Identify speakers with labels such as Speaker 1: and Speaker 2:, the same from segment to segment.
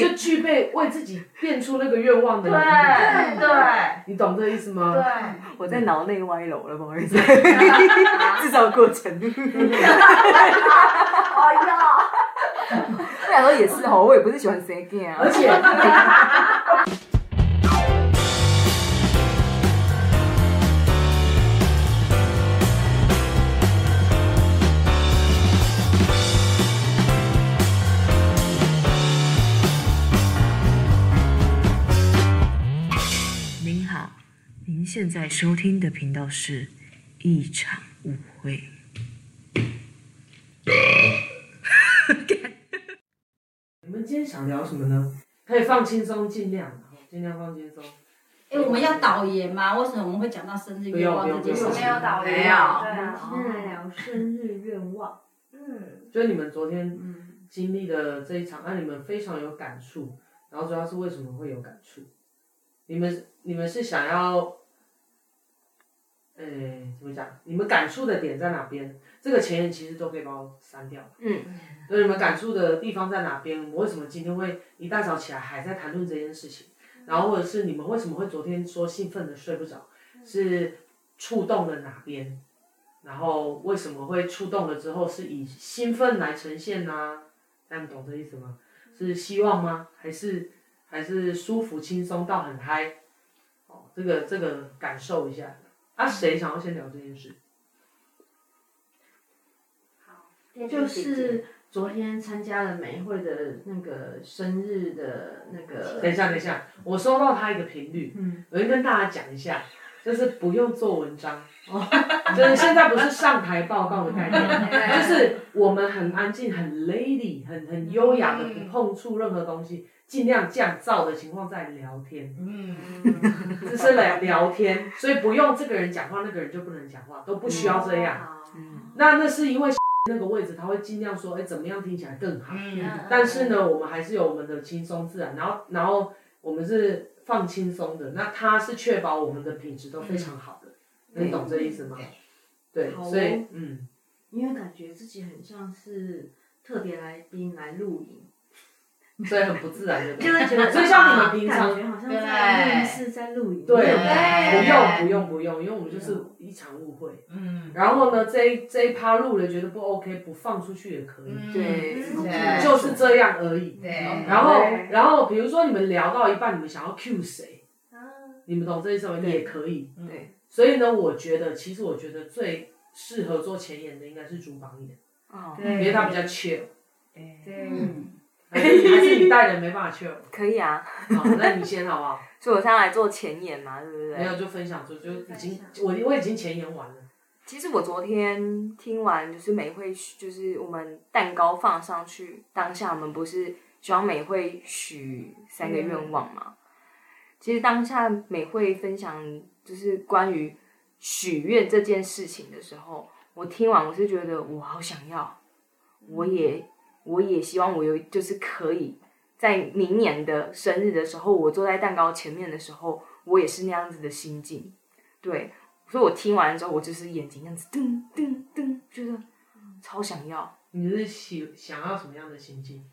Speaker 1: 就具备为自己变出那个愿望的能力。
Speaker 2: 对对，
Speaker 1: 你懂这意思吗？
Speaker 2: 对，
Speaker 3: 我在脑内歪楼了，不好意思，制造过程。
Speaker 2: 哎呀，
Speaker 3: 我想说也是哦，我也不是喜欢 say again 啊，
Speaker 1: 而且。
Speaker 3: 现在收听的频道是一场误会。
Speaker 1: 你们今天想聊什么呢？可以放轻松，尽量，尽量放轻松。
Speaker 2: 哎，我们要导言吗？为什么我们会讲到生日愿望这件事情？
Speaker 4: 没有导言，
Speaker 2: 没有。
Speaker 4: 对啊，今天来聊生日愿望。
Speaker 1: 嗯，就你们昨天经历的这一场，让你们非常有感触。然后主要是为什么会有感触？你们你们是想要？哎，怎么讲？你们感触的点在哪边？这个前言其实都可以把我删掉。嗯，所以你们感触的地方在哪边？我为什么今天会一大早起来还在谈论这件事情？然后或者是你们为什么会昨天说兴奋的睡不着？是触动了哪边？然后为什么会触动了之后是以兴奋来呈现呢？大家懂这意思吗？是希望吗？还是还是舒服轻松到很嗨？哦，这个这个感受一下。啊，谁想要先聊这件事？
Speaker 4: 好，就是昨天参加了美会的那个生日的那个。
Speaker 1: 等一下，等一下，我收到他一个频率，嗯，我先跟大家讲一下，就是不用做文章，哦，就是现在不是上台报告的概念，就是我们很安静、很 lady、很很优雅的不碰触任何东西。尽量降噪的情况在聊天，嗯，只是来聊天，所以不用这个人讲话，那个人就不能讲话，都不需要这样。嗯，那那是因为 那个位置他会尽量说，哎，怎么样听起来更好。嗯，但是呢，我们还是有我们的轻松自然，然后然后我们是放轻松的，那他是确保我们的品质都非常好的，你懂这意思吗？对，所以嗯，
Speaker 4: 因为感觉自己很像是特别来宾来录影。
Speaker 1: 所以很不自然，的
Speaker 4: 就是觉得，
Speaker 1: 所以像你们平常，
Speaker 4: 感觉好像在录音室在录影。
Speaker 1: 对，不用不用不用，因为我们就是一场误会。嗯。然后呢，这一这一趴录了觉得不 OK，不放出去也可以。
Speaker 3: 对。
Speaker 1: 就是这样而已。对。然后然后比如说你们聊到一半，你们想要 cue 谁？你们懂这意思吗？也可以。对。所以呢，我觉得其实我觉得最适合做前言的应该是主榜眼。哦。因为他比较 chill。对。还是你带人没办法去了？
Speaker 3: 可以啊，
Speaker 1: 好，那你先好不好？
Speaker 3: 所以我现在来做前言嘛，对不对？
Speaker 1: 没有就分享出，就已经我我已经前言完了。
Speaker 3: 其实我昨天听完就是美会，就是我们蛋糕放上去当下，我们不是希望美会许三个愿望嘛？其实当下美会分享就是关于许愿这件事情的时候，我听完我是觉得我好想要，我也。我也希望我有，就是可以在明年的生日的时候，我坐在蛋糕前面的时候，我也是那样子的心境。对，所以我听完之后，我就是眼睛这样子噔噔噔，觉得超想要。
Speaker 1: 你是喜想要什么样的心境？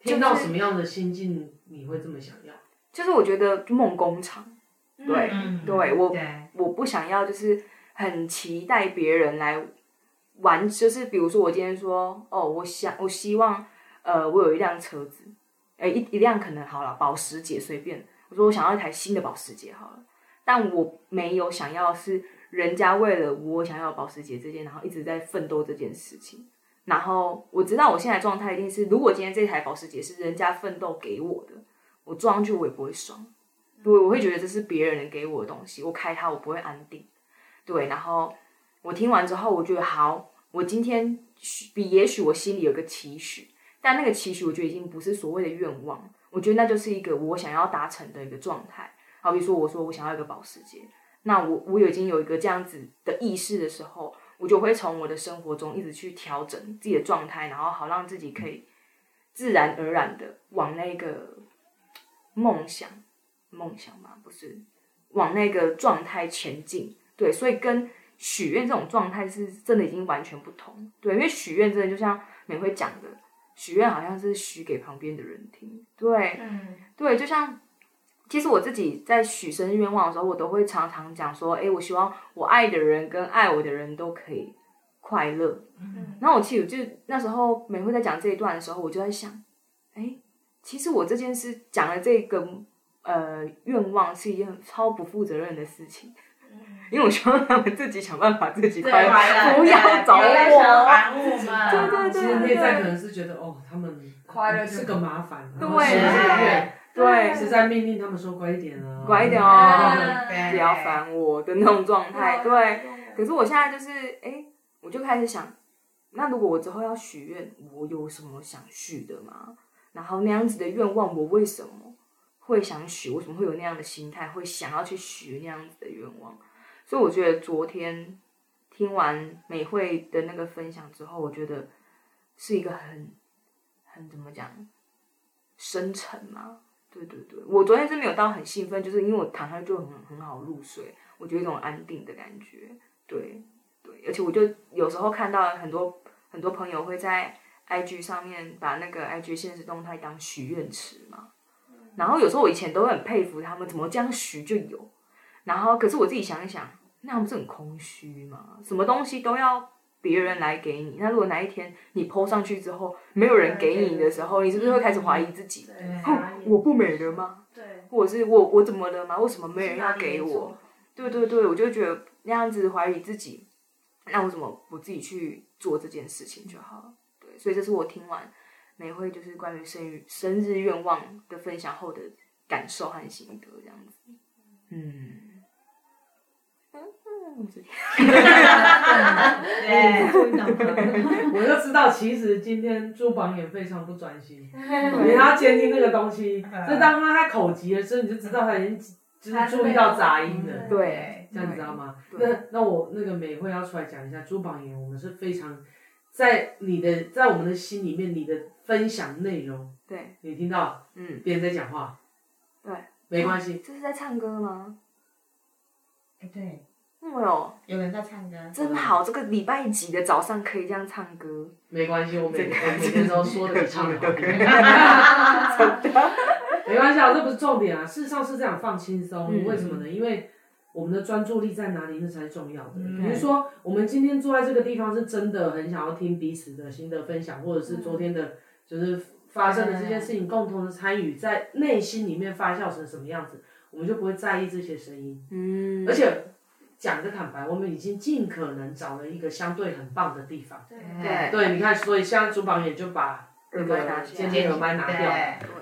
Speaker 1: 听到什么样的心境你会这么想要？
Speaker 3: 就是我觉得梦工厂，对，嗯、对我对我不想要，就是很期待别人来。玩就是，比如说我今天说，哦，我想，我希望，呃，我有一辆车子，哎，一一辆可能好了，保时捷随便，我说我想要一台新的保时捷好了，但我没有想要是人家为了我想要保时捷这件，然后一直在奋斗这件事情，然后我知道我现在状态一定是，如果今天这台保时捷是人家奋斗给我的，我坐上去我也不会爽，对，我会觉得这是别人给我的东西，我开它我不会安定，对，然后。我听完之后，我觉得好。我今天比也许我心里有个期许，但那个期许，我觉得已经不是所谓的愿望。我觉得那就是一个我想要达成的一个状态。好比说，我说我想要一个保时捷，那我我已经有一个这样子的意识的时候，我就会从我的生活中一直去调整自己的状态，然后好让自己可以自然而然的往那个梦想，梦想嘛，不是往那个状态前进。对，所以跟。许愿这种状态是真的已经完全不同，对，因为许愿真的就像美惠讲的，许愿好像是许给旁边的人听，对，
Speaker 2: 嗯，
Speaker 3: 对，就像其实我自己在许生日愿望的时候，我都会常常讲说，哎，我希望我爱的人跟爱我的人都可以快乐。嗯，然后我其实就那时候美惠在讲这一段的时候，我就在想，哎，其实我这件事讲的这个呃愿望是一件超不负责任的事情。因为我希望他们自己想办法自己快乐，不要找我。对对对，
Speaker 1: 其实内在可能是觉得哦，他们快乐是个麻烦，
Speaker 3: 对。
Speaker 1: 对。
Speaker 3: 对，
Speaker 1: 是在命令他们说乖一点啊，
Speaker 3: 乖一点哦，不要烦我的那种状态。对，可是我现在就是哎，我就开始想，那如果我之后要许愿，我有什么想许的吗？然后那样子的愿望，我为什么会想许？为什么会有那样的心态，会想要去许那样子的愿望？所以我觉得昨天听完美会的那个分享之后，我觉得是一个很很怎么讲深沉嘛。对对对，我昨天是没有到很兴奋，就是因为我躺下就很很好入睡，我觉得一种安定的感觉。对对，而且我就有时候看到很多很多朋友会在 IG 上面把那个 IG 现实动态当许愿池嘛，然后有时候我以前都会很佩服他们怎么这样许就有。然后，可是我自己想一想，那不是很空虚吗？什么东西都要别人来给你。那如果哪一天你 po 上去之后，没有人给你的时候，你是不是会开始怀疑自己？哦，我不美了吗？
Speaker 2: 对，
Speaker 3: 或者是我我怎么了吗？为什么没人要给我？对对对，我就觉得那样子怀疑自己，那我怎么不自己去做这件事情就好了？对，所以这是我听完美惠就是关于生日生日愿望的分享后的感受和心得，这样子。嗯。
Speaker 1: 我就知道，其实今天朱榜也非常不专心，因为他监听那个东西，就当他在口急的时候，你就知道他已经就是注意到杂音了。
Speaker 3: 对，
Speaker 1: 这样你知道吗？那那我那个美惠要出来讲一下，朱榜眼，我们是非常在你的在我们的心里面，你的分享内容，
Speaker 3: 对，
Speaker 1: 你听到，嗯，别人在讲话，
Speaker 3: 对，
Speaker 1: 没关系。
Speaker 3: 这是在唱歌吗？
Speaker 2: 哎，对。
Speaker 3: 没有，
Speaker 2: 有人在唱歌，
Speaker 3: 真好。这个礼拜几的早上可以这样唱歌，
Speaker 1: 没关系，我每我每天都说的比唱 的都可以。没关系啊，这不是重点啊。事实上是这样，放轻松。为什么呢？因为我们的专注力在哪里，那才是重要的。比如说，我们今天坐在这个地方，是真的很想要听彼此的心得分享，或者是昨天的，就是发生的这件事情，共同的参与，在内心里面发酵成什么样子，我们就不会在意这些声音。嗯，而且。讲个坦白，我们已经尽可能找了一个相对很棒的地方。对对，你看，所以像朱榜眼就把那个监听耳麦拿掉，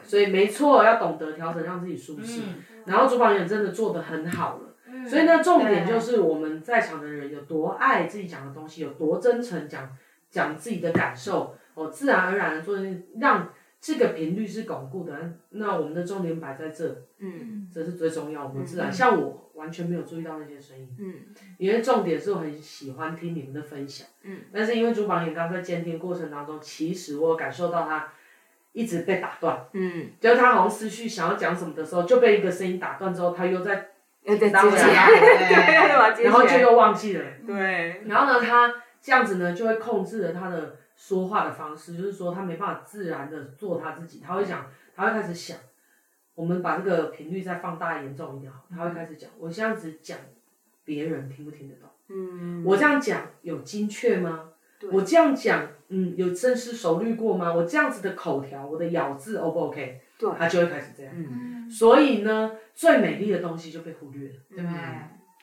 Speaker 1: 所以没错，要懂得调整，让自己舒适。嗯、然后朱榜眼真的做得很好了。嗯、所以呢，重点就是我们在场的人有多爱自己讲的东西，有多真诚讲讲自己的感受，哦，自然而然的做，让这个频率是巩固的。那我们的重点摆在这，嗯，这是最重要。我们自然，嗯、像我。完全没有注意到那些声音，嗯，因为重点是我很喜欢听你们的分享，嗯，但是因为朱榜眼刚在监听过程当中，其实我感受到他一直被打断，嗯，就是他好像思绪想要讲什么的时候，就被一个声音打断之后，他又在又在接起来，然后就又忘记了，对，然后呢，他这样子呢就会控制了他的说话的方式，就是说他没办法自然的做他自己，他会讲，他会开始想。我们把这个频率再放大严重一点，他会开始讲。我这样子讲，别人听不听得懂？嗯，我这样讲有精确吗？对我这样讲，嗯，有深思熟虑过吗？我这样子的口条，我的咬字，O 不 OK？对，他就会开始这样。嗯，所以呢，最美丽的东西就被忽略了，对不对？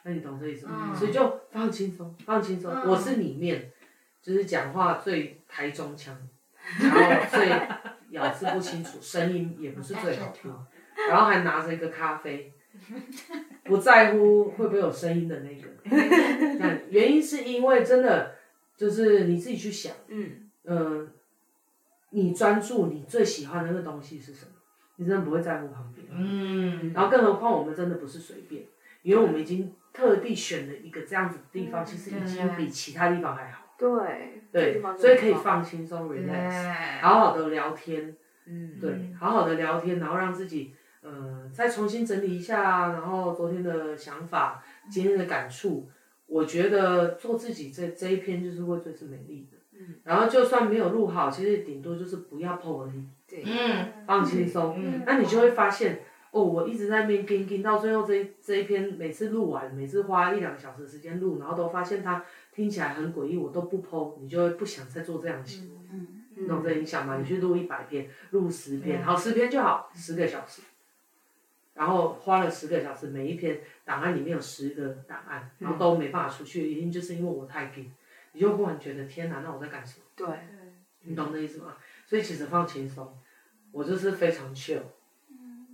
Speaker 1: 那你懂这意思吗？嗯，所以就放轻松，放轻松。嗯，我是里面，就是讲话最台中腔，然后最咬字不清楚，声音也不是最好听。然后还拿着一个咖啡，不在乎会不会有声音的那个。原因是因为真的就是你自己去想，嗯嗯、呃，你专注你最喜欢的那个东西是什么？你真的不会在乎旁边。嗯。然后更何况我们真的不是随便，因为我们已经特地选了一个这样子的地方，其实已经比其他地方还好。对。对。所以可以放轻松，relax，好好的聊天。嗯。对，好好的聊天，然后让自己。呃，再重新整理一下，然后昨天的想法，今天的感触，我觉得做自己这这一篇就是会最是美丽的。嗯，然后就算没有录好，其实顶多就是不要 po 而已。
Speaker 3: 对，
Speaker 1: 嗯，放轻松。
Speaker 3: 嗯，
Speaker 1: 那你就会发现，哦，我一直在那边跟跟，到最后这一这一篇每次录完，每次花一两个小时时间录，然后都发现它听起来很诡异，我都不 po，你就会不想再做这样的行为。嗯嗯。懂这影响吗？你去录一百篇，录十篇，好，十篇就好，十个小时。然后花了十个小时，每一篇档案里面有十个档案，然后都没办法出去，原因就是因为我太紧，你就忽然觉得天哪，那我在干什么？
Speaker 3: 对，
Speaker 1: 你懂这意思吗？所以其实放轻松，我就是非常 chill，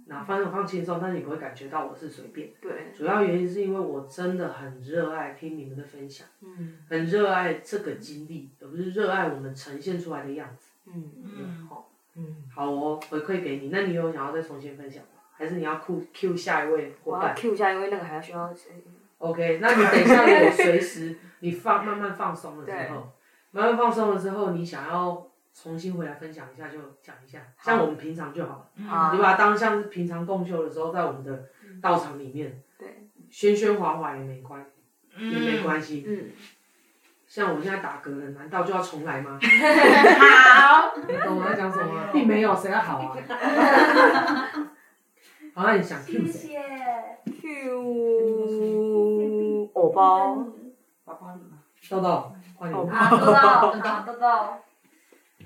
Speaker 1: 那反正放轻松，但是你不会感觉到我是随便。
Speaker 3: 对，
Speaker 1: 主要原因是因为我真的很热爱听你们的分享，嗯，很热爱这个经历，而不是热爱我们呈现出来的样子。嗯嗯，好，嗯，好哦，回馈给你，那你有想要再重新分享吗？还是你要 Q Q 下一位伙伴？
Speaker 3: 我要 Q 下一位，那个还要需要谁
Speaker 1: ？OK，那你等一下，我随时你放慢慢放松了之后，慢慢放松了之后，你想要重新回来分享一下就讲一下，像我们平常就好了。好，你把它当像是平常共修的时候，在我们的道场里面，
Speaker 3: 对，
Speaker 1: 喧喧哗哗也没关系，也没关系。嗯。像我们现在打嗝了，难道就要重来吗？
Speaker 2: 好。
Speaker 1: 你懂我在讲什么？并没有，谁要好啊？好，那你想 Q 谁
Speaker 3: ？Q 偶包，
Speaker 1: 宝宝豆豆，欢迎。
Speaker 2: 啊，豆豆，啊，豆豆，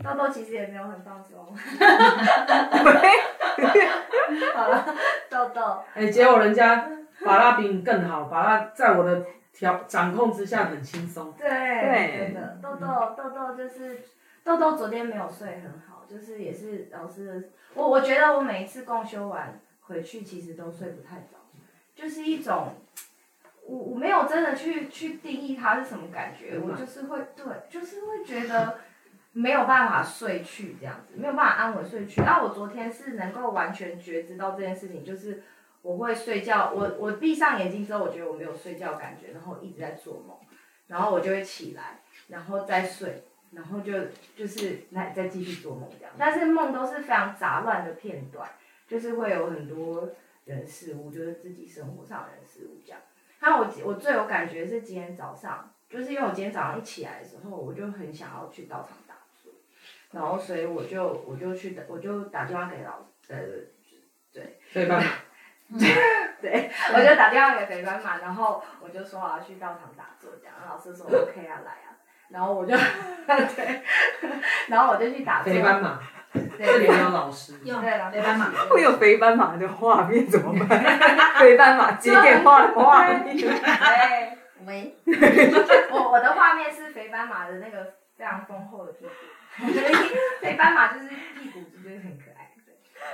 Speaker 2: 豆豆其实也没有很放松。好了，豆豆。
Speaker 1: 哎，结果人家法拉比你更好，法拉在我的调掌控之下很轻松。
Speaker 2: 对，对的，豆豆，豆豆就是豆豆，昨天没有睡很好，就是也是老师的，我我觉得我每一次共修完。回去其实都睡不太早，就是一种，我我没有真的去去定义它是什么感觉，我就是会对，就是会觉得没有办法睡去这样子，没有办法安稳睡去。那我昨天是能够完全觉知到这件事情，就是我会睡觉，我我闭上眼睛之后，我觉得我没有睡觉感觉，然后一直在做梦，然后我就会起来，然后再睡，然后就就是来再继续做梦这样，但是梦都是非常杂乱的片段。就是会有很多人事物，就是自己生活上的人事物这样。那我我最有感觉是今天早上，就是因为我今天早上一起来的时候，我就很想要去道场，然后所以我就我就去打，我就打电话给老呃对
Speaker 1: 对吧？
Speaker 2: 对，我就打电话给肥斑嘛，然后我就说我要去道场打坐这样，老师说 OK 啊来啊，然后我就 对，然后我就去打坐。
Speaker 1: 肥班嘛。这里没有老师，
Speaker 2: 有肥斑马，
Speaker 3: 会有肥斑马的画面怎么办？肥斑马接电话的画面。
Speaker 2: 哎，喂，我我的画面是肥斑马的那个非常丰厚的屁股，肥斑马就是屁股就是很可爱。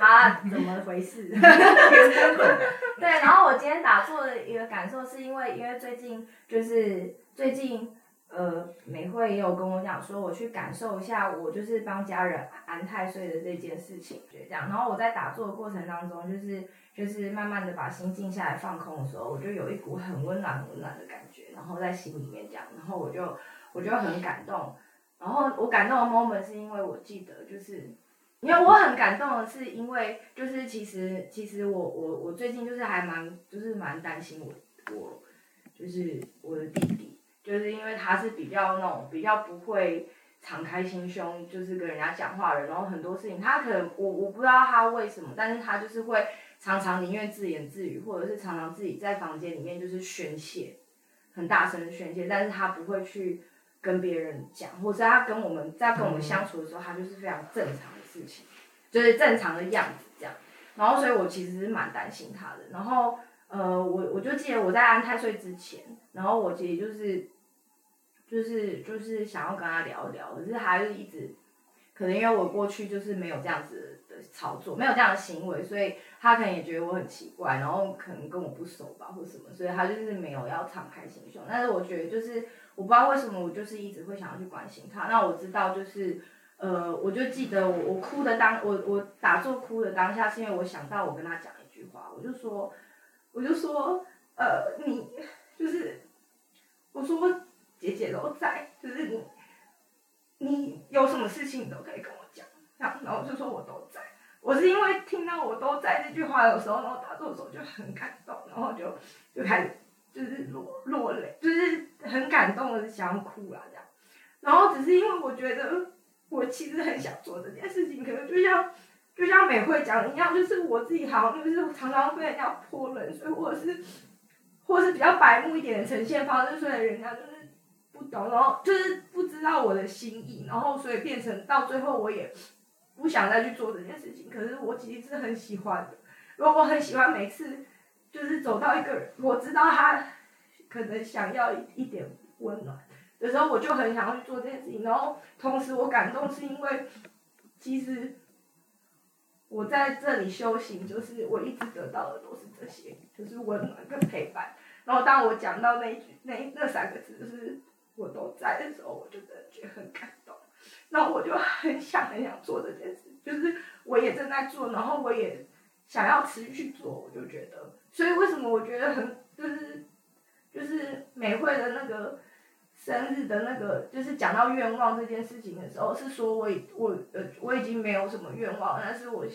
Speaker 2: 啊，怎么回事？对，然后我今天打坐的一个感受是因为，因为最近就是最近。呃，美惠也有跟我讲说，我去感受一下，我就是帮家人安太岁的这件事情，就这样。然后我在打坐的过程当中，就是就是慢慢的把心静下来放空的时候，我就有一股很温暖很温暖的感觉，然后在心里面这样，然后我就我就很感动。然后我感动的 moment 是因为我记得，就是因为我很感动的是因为就是其实其实我我我最近就是还蛮就是蛮担心我我就是我的弟弟。就是因为他是比较那种比较不会敞开心胸，就是跟人家讲话的人，然后很多事情他可能我我不知道他为什么，但是他就是会常常宁愿自言自语，或者是常常自己在房间里面就是宣泄，很大声的宣泄，但是他不会去跟别人讲，或者是他跟我们在跟我们相处的时候，他就是非常正常的事情，就是正常的样子这样，然后所以我其实是蛮担心他的，然后呃我我就记得我在安太岁之前，然后我其实就是。就是就是想要跟他聊一聊，可是他就一直，可能因为我过去就是没有这样子的操作，没有这样的行为，所以他可能也觉得我很奇怪，然后可能跟我不熟吧，或什么，所以他就是没有要敞开心胸。但是我觉得就是我不知道为什么我就是一直会想要去关心他。那我知道就是呃，我就记得我我哭的当我我打坐哭的当下，是因为我想到我跟他讲一句话，我就说我就说呃你就是我说。姐姐都在，就是你，你有什么事情你都可以跟我讲，然后我就说我都在。我是因为听到我都在这句话的时候，然后打坐的时候就很感动，然后就就开始就是落落泪，就是很感动的想要哭了这样。然后只是因为我觉得我其实很想做这件事情，可能就像就像美惠讲的一样，就是我自己好像就是常常被人家泼冷水，或者是或者是比较白目一点的呈现方式，所以人家就是不懂，然后就是不知道我的心意，然后所以变成到最后我也不想再去做这件事情。可是我其实是很喜欢的，如果我很喜欢每次就是走到一个人，我知道他可能想要一点温暖。有时候我就很想要去做这件事情，然后同时我感动是因为，其实我在这里修行，就是我一直得到的都是这些，就是温暖跟陪伴。然后当我讲到那一句那那三个字，就是我都在的时候，我就真的觉很感动。然后我就很想很想做这件事，就是我也正在做，然后我也想要持续去做，我就觉得，所以为什么我觉得很就是就是美惠的那个。生日的那个，就是讲到愿望这件事情的时候，是说我已我呃我已经没有什么愿望，但是我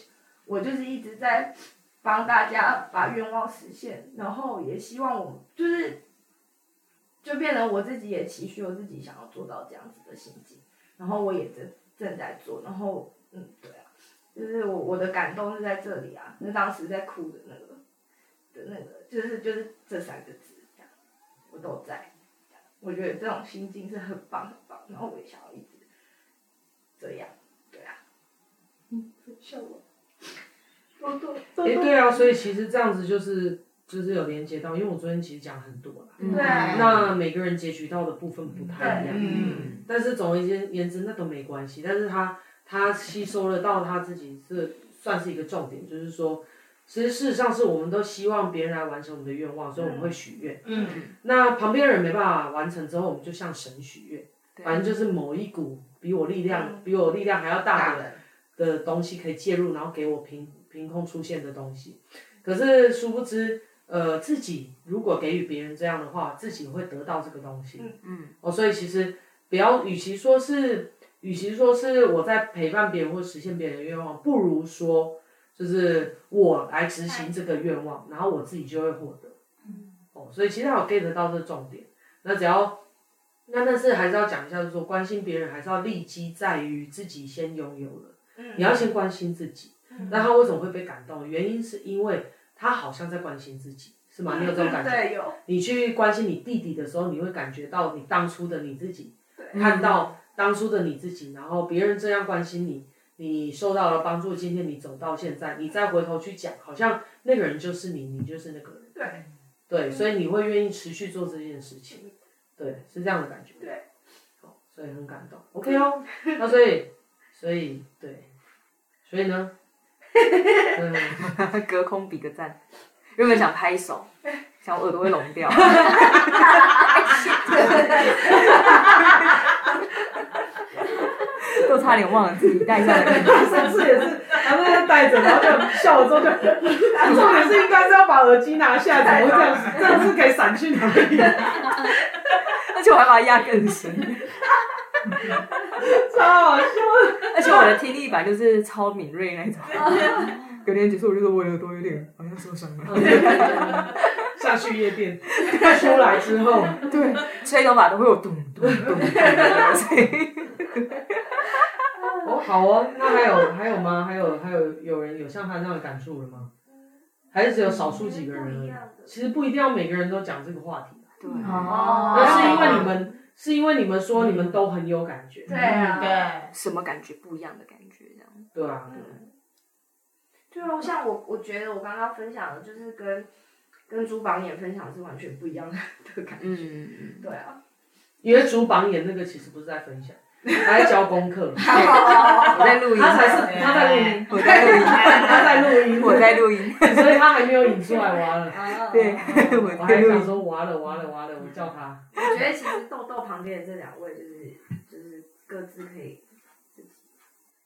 Speaker 2: 我就是一直在帮大家把愿望实现，然后也希望我就是就变成我自己也期许我自己想要做到这样子的心境，然后我也正正在做，然后嗯对啊，就是我我的感动是在这里啊，那当时在哭的那个的那个，就是就是这三个字这样，我都在。我觉得这种心境是很棒很棒，然后我也想要一直这样，对啊，嗯，笑我，多多多。
Speaker 1: 哎，对啊，所以其实这样子就是就是有连接到，因为我昨天其实讲很多了，
Speaker 2: 对，
Speaker 1: 那每个人截取到的部分不太一样，嗯，但是总而言之那都没关系，但是他他吸收了到他自己是算是一个重点，就是说。其实事实上是我们都希望别人来完成我们的愿望，所以我们会许愿。嗯。那旁边的人没办法完成之后，我们就向神许愿。反正就是某一股比我力量、比我力量还要大的的东西可以介入，然后给我凭凭空出现的东西。可是殊不知，呃，自己如果给予别人这样的话，自己会得到这个东西。嗯嗯。哦，所以其实不要，与其说是，与其说是我在陪伴别人或实现别人的愿望，不如说。就是我来执行这个愿望，然后我自己就会获得。哦，所以其实我 get 到这重点。那只要，那但是还是要讲一下，就是说关心别人还是要立基在于自己先拥有了。你要先关心自己。那他为什么会被感动？原因是因为他好像在关心自己，是吗？你有这种感觉？
Speaker 2: 对，有。
Speaker 1: 你去关心你弟弟的时候，你会感觉到你当初的你自己，看到当初的你自己，然后别人这样关心你。你受到了帮助，今天你走到现在，你再回头去讲，好像那个人就是你，你就是那个人。
Speaker 2: 对，
Speaker 1: 对，所以你会愿意持续做这件事情，对，是这样的感觉。
Speaker 2: 对，
Speaker 1: 好，所以很感动。OK 哦，那所以，所以对，所以呢，
Speaker 3: 隔空比个赞，原本想拍手，想我耳朵会聋掉。都差点忘了自己带下来。
Speaker 1: 上次也是，然后他带着，然后就笑了之后就，重点是应该是要把耳机拿下来，怎么会这样子？这样子可以闪去哪里？
Speaker 3: 而且我还把它压更深，
Speaker 1: 超好笑。
Speaker 3: 而且我的听力板就是超敏锐那种。隔天结束我就说我耳朵有点好像受伤了。
Speaker 1: 下去夜店，出来之后，
Speaker 3: 对，吹头发都会有咚咚咚咚的声音。
Speaker 1: 哦，好哦，那还有还有吗？还有还有有人有像他那样的感触了吗？还是只有少数几个人而已？其实不一定要每个人都讲这个话题。
Speaker 3: 对。
Speaker 1: 哦。那是因为你们，是因为你们说你们都很有感觉。
Speaker 2: 对啊。
Speaker 3: 对。什么感觉？不一样的感觉，这样。
Speaker 1: 对啊。
Speaker 2: 对对啊，像我，我觉得我刚刚分享的，就是跟跟朱榜眼分享的是完全不一样的感觉。嗯。对啊。
Speaker 1: 因为朱榜眼那个其实不是在分享。他在教功课，
Speaker 3: 我在录音，
Speaker 1: 他才是他在录音，我在录音，他在录音，
Speaker 3: 我在录音，
Speaker 1: 所以他还没有引出来，完了，
Speaker 3: 对，
Speaker 1: 我还想说完了完了完了，我叫他。
Speaker 2: 我觉得其实豆豆旁边的这两位就是就是各自可以自己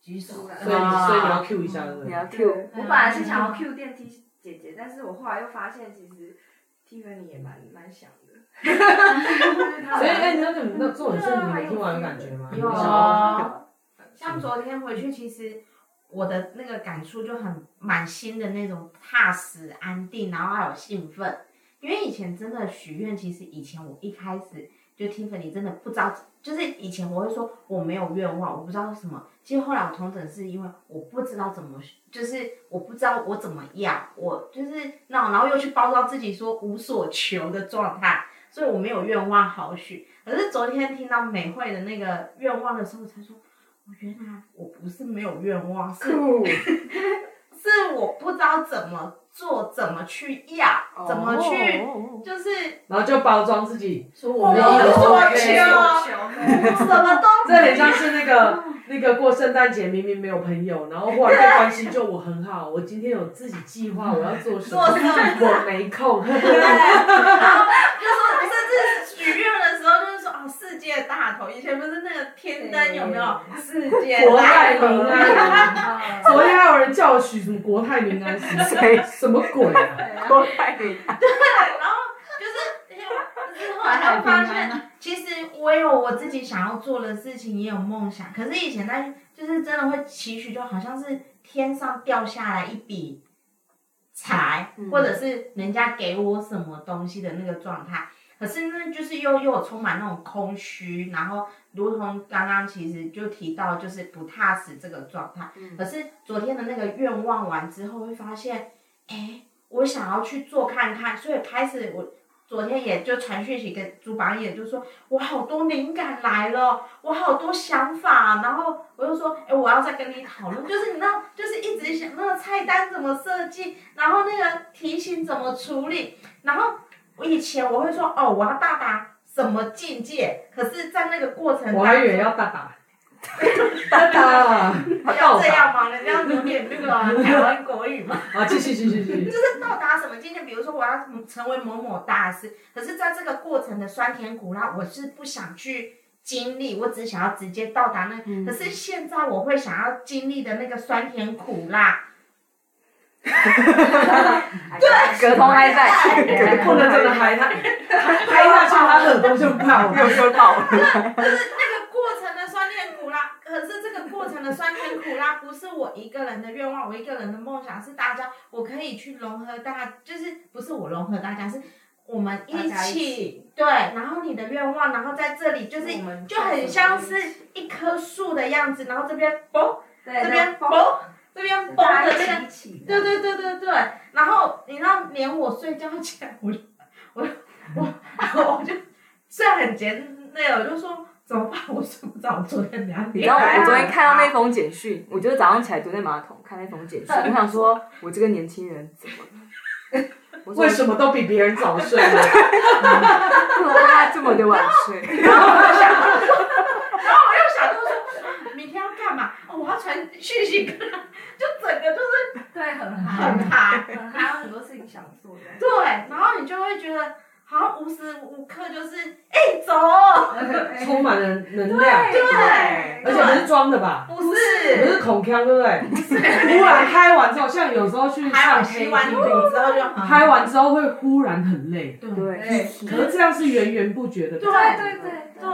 Speaker 2: 举手了，
Speaker 1: 所以所以你要 Q 一下，
Speaker 3: 你要 Q。
Speaker 2: 我本来是想要 Q 电梯姐姐，但是我后来又发现其实 Tiffany 也蛮蛮想的。
Speaker 1: 所以，哎，那种那这种是你没听完的感觉吗？
Speaker 5: 有，像昨天回去，其实我的那个感触就很满心的那种踏实、安定，然后还有兴奋。因为以前真的许愿，其实以前我一开始就 Tiffany 真的不知道，就是以前我会说我没有愿望，我不知道什么。其实后来我重整是因为我不知道怎么，就是我不知道我怎么样，我就是那然后又去包装自己说无所求的状态，所以我没有愿望好许。可是昨天听到美惠的那个愿望的时候，才说，我原来我不是没有愿望，是。是我不知道怎么做，怎么去压，怎么去，就是，
Speaker 1: 然后就包装自己，
Speaker 5: 说我没有所求，什么都，
Speaker 1: 这很像是那个那个过圣诞节明明没有朋友，然后忽然被关心，就我很好，我今天有自己计划，我要做什么，我没空，
Speaker 5: 对，然后就说甚至许愿的时候就是说哦，世界大同，以前不是那个天灯有没有？世界
Speaker 1: 国泰民安，昨天还有人叫我许什么国泰民安，是谁？什么鬼啊？
Speaker 3: 国泰民安，
Speaker 5: 对，然后就是之后才发现，其实我有我自己想要做的事情，也有梦想，可是以前在就是真的会期许，就好像是天上掉下来一笔财，或者是人家给我什么东西的那个状态。可是呢，就是又又有充满那种空虚，然后如同刚刚其实就提到，就是不踏实这个状态。嗯、可是昨天的那个愿望完之后，会发现，哎，我想要去做看看，所以开始我昨天也就传讯息跟朱榜眼，就说我好多灵感来了，我好多想法，然后我就说，哎，我要再跟你讨论，就是你知道，就是一直想那个菜单怎么设计，然后那个题型怎么处理，然后。我以前我会说哦，我要到达什么境界？可是，在那个过程当中，
Speaker 1: 我还以为要到达，到达，
Speaker 5: 要这样吗？人家有点那个 台湾国语嘛。
Speaker 1: 啊，继续继续继续。
Speaker 5: 就是到达什么境界？比如说，我要成为某某大师，可是在这个过程的酸甜苦辣，我是不想去经历，我只想要直接到达那。嗯、可是现在我会想要经历的那个酸甜苦辣。对，
Speaker 3: 隔空嗨在，
Speaker 1: 不能真的嗨他，嗨下去他耳朵就爆，又又爆了。
Speaker 5: 就是那个过程的酸甜苦辣，可是这个过程的酸甜苦辣不是我一个人的愿望，我一个人的梦想，是大家，我可以去融合大，就是不是我融合大家，是我们一起，一起对。然后你的愿望，然后在这里就是就很像是一棵树的样子，然后这边嘣，这边嘣。这边绷的那个，对对对对对，然后你知道，连我睡觉前，我就我我我就虽然很简那个，我就说怎么办？我睡不着，我昨天两点。
Speaker 3: 然后我昨天看到那封简讯，我就早上起来蹲在马桶看那封简讯，我想说，我这个年轻人怎么了？
Speaker 1: 为什么都比别人早睡呢？
Speaker 3: 为什么他这么的晚睡？
Speaker 5: 然后我就想，然后我又想，就说明天要干嘛？哦，我要传讯息跟他。就整个就是
Speaker 2: 对，很
Speaker 5: 很嗨，
Speaker 2: 很嗨，有很多事情想做的。
Speaker 5: 对，然后你就会觉得好像无时无刻就是哎走，
Speaker 1: 充满了能量，
Speaker 5: 对，
Speaker 1: 而且不是装的吧？
Speaker 5: 不是，
Speaker 1: 不是口腔，对不对？不是，忽然嗨完之后，像有时候去唱
Speaker 5: KTV 之后就
Speaker 1: 嗨完之后会忽然很累，
Speaker 5: 对，
Speaker 1: 可是这样是源源不绝的，
Speaker 5: 对对对。对，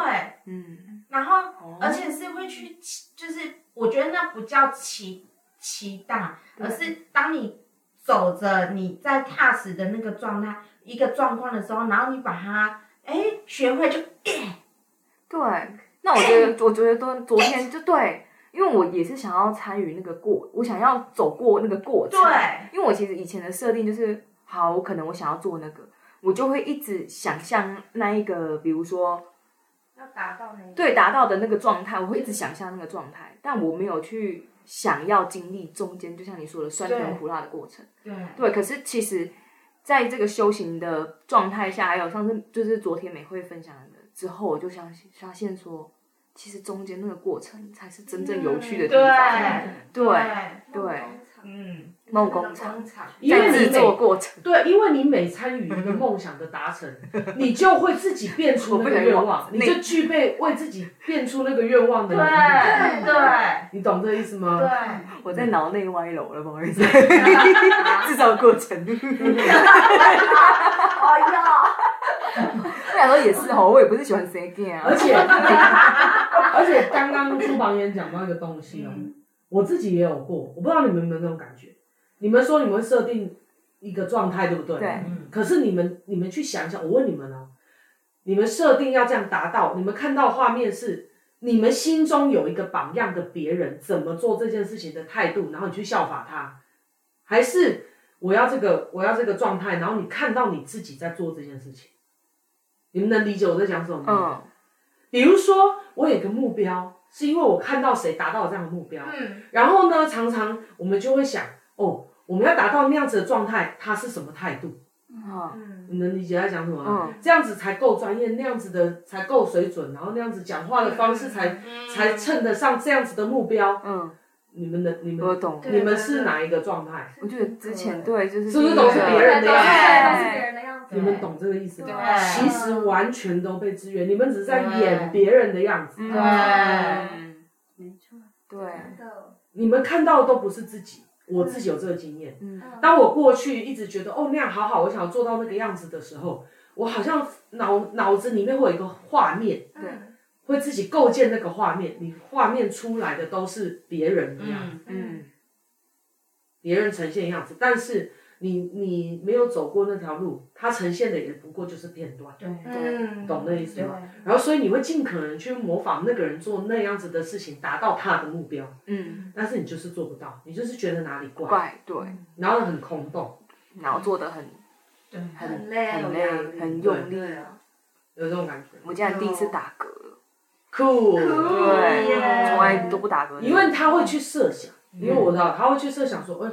Speaker 5: 嗯，然后而且是会去，就是我觉得那不叫期。期待，而是当你走着你在踏实的那个状态，一个状况的时候，然后你把它哎学会就，
Speaker 3: 对，那我觉得 我觉得都昨天就对，因为我也是想要参与那个过，我想要走过那个过程，
Speaker 5: 对，
Speaker 3: 因为我其实以前的设定就是，好，我可能我想要做那个，我就会一直想象那一个，比如说
Speaker 2: 要达到那个，
Speaker 3: 对，达到的那个状态，我会一直想象那个状态，但我没有去。想要经历中间，就像你说的酸甜苦辣的过程，
Speaker 5: 对，
Speaker 3: 对。可是其实，在这个修行的状态下，还有上次就是昨天美惠分享的之后，我就相信发现说，其实中间那个过程才是真正有趣的地方，对，对，嗯。梦工厂，因为你每过程，
Speaker 1: 对，因为你每参与一个梦想的达成，你就会自己变出那个愿望，你就具备为自己变出那个愿望的能力。
Speaker 5: 对对，
Speaker 1: 你懂这意思吗？
Speaker 5: 对，
Speaker 3: 我在脑内歪楼了，不好意思。制造过程。哎
Speaker 5: 呀，
Speaker 3: 我想说也是哦，我也不是喜欢 say again 啊。
Speaker 1: 而且，而且刚刚朱榜眼讲到一个东西哦，我自己也有过，我不知道你们有没有那种感觉。你们说你们会设定一个状态，对不对？
Speaker 3: 对。
Speaker 1: 可是你们，你们去想一想，我问你们哦，你们设定要这样达到，你们看到画面是你们心中有一个榜样的别人怎么做这件事情的态度，然后你去效法他，还是我要这个我要这个状态，然后你看到你自己在做这件事情，你们能理解我在讲什么吗？
Speaker 3: 嗯，
Speaker 1: 比如说我有一个目标，是因为我看到谁达到了这样的目标，
Speaker 2: 嗯，
Speaker 1: 然后呢，常常我们就会想，哦，我们要达到那样子的状态，他是什么态度？
Speaker 3: 嗯，
Speaker 2: 嗯，
Speaker 1: 你能理解他讲什么吗？
Speaker 3: 嗯
Speaker 1: 这样子才够专业，那样子的才够水准，然后那样子讲话的方式才、才称得上这样子的目标。
Speaker 3: 嗯，
Speaker 1: 你们的你们
Speaker 3: 我懂。
Speaker 1: 你们是哪一个状态？
Speaker 3: 我觉得之前对就是
Speaker 1: 是不是都是别人的样子
Speaker 2: 对，都是别人的样子。
Speaker 1: 你们懂这个意思
Speaker 2: 吗？
Speaker 1: 其实完全都被支援，你们只是在演别人的样子。
Speaker 3: 嗯对没
Speaker 2: 错，对，
Speaker 1: 你们看到的都不是自己，我自己有这个经验。
Speaker 3: 嗯
Speaker 1: 当我过去一直觉得哦那样好好，我想要做到那个样子的时候，我好像脑脑子里面会有一个画面，
Speaker 3: 对
Speaker 2: 嗯
Speaker 1: 会自己构建那个画面，你画面出来的都是别人的样子，
Speaker 3: 嗯。
Speaker 1: 别人呈现的样子，但是你你没有走过那条路，它呈现的也不过就是片段，
Speaker 5: 对
Speaker 2: 嗯，
Speaker 1: 懂那意思
Speaker 2: 对
Speaker 1: 吗？然后所以你会尽可能去模仿那个人做那样子的事情，达到他的目标，
Speaker 3: 嗯，
Speaker 1: 但是你就是做不到，你就是觉得哪里怪，
Speaker 3: 怪对，
Speaker 1: 然后很空洞，
Speaker 3: 然后做的很
Speaker 5: 对，
Speaker 2: 很累，
Speaker 3: 很累很用力
Speaker 2: 对啊，
Speaker 1: 有这种感觉。
Speaker 3: 我竟然第一次打嗝了，
Speaker 1: 酷，
Speaker 3: 对，
Speaker 2: 耶
Speaker 3: 从来都不打嗝，
Speaker 1: 因为他会去设想，因为我知道他会去设想说，哎、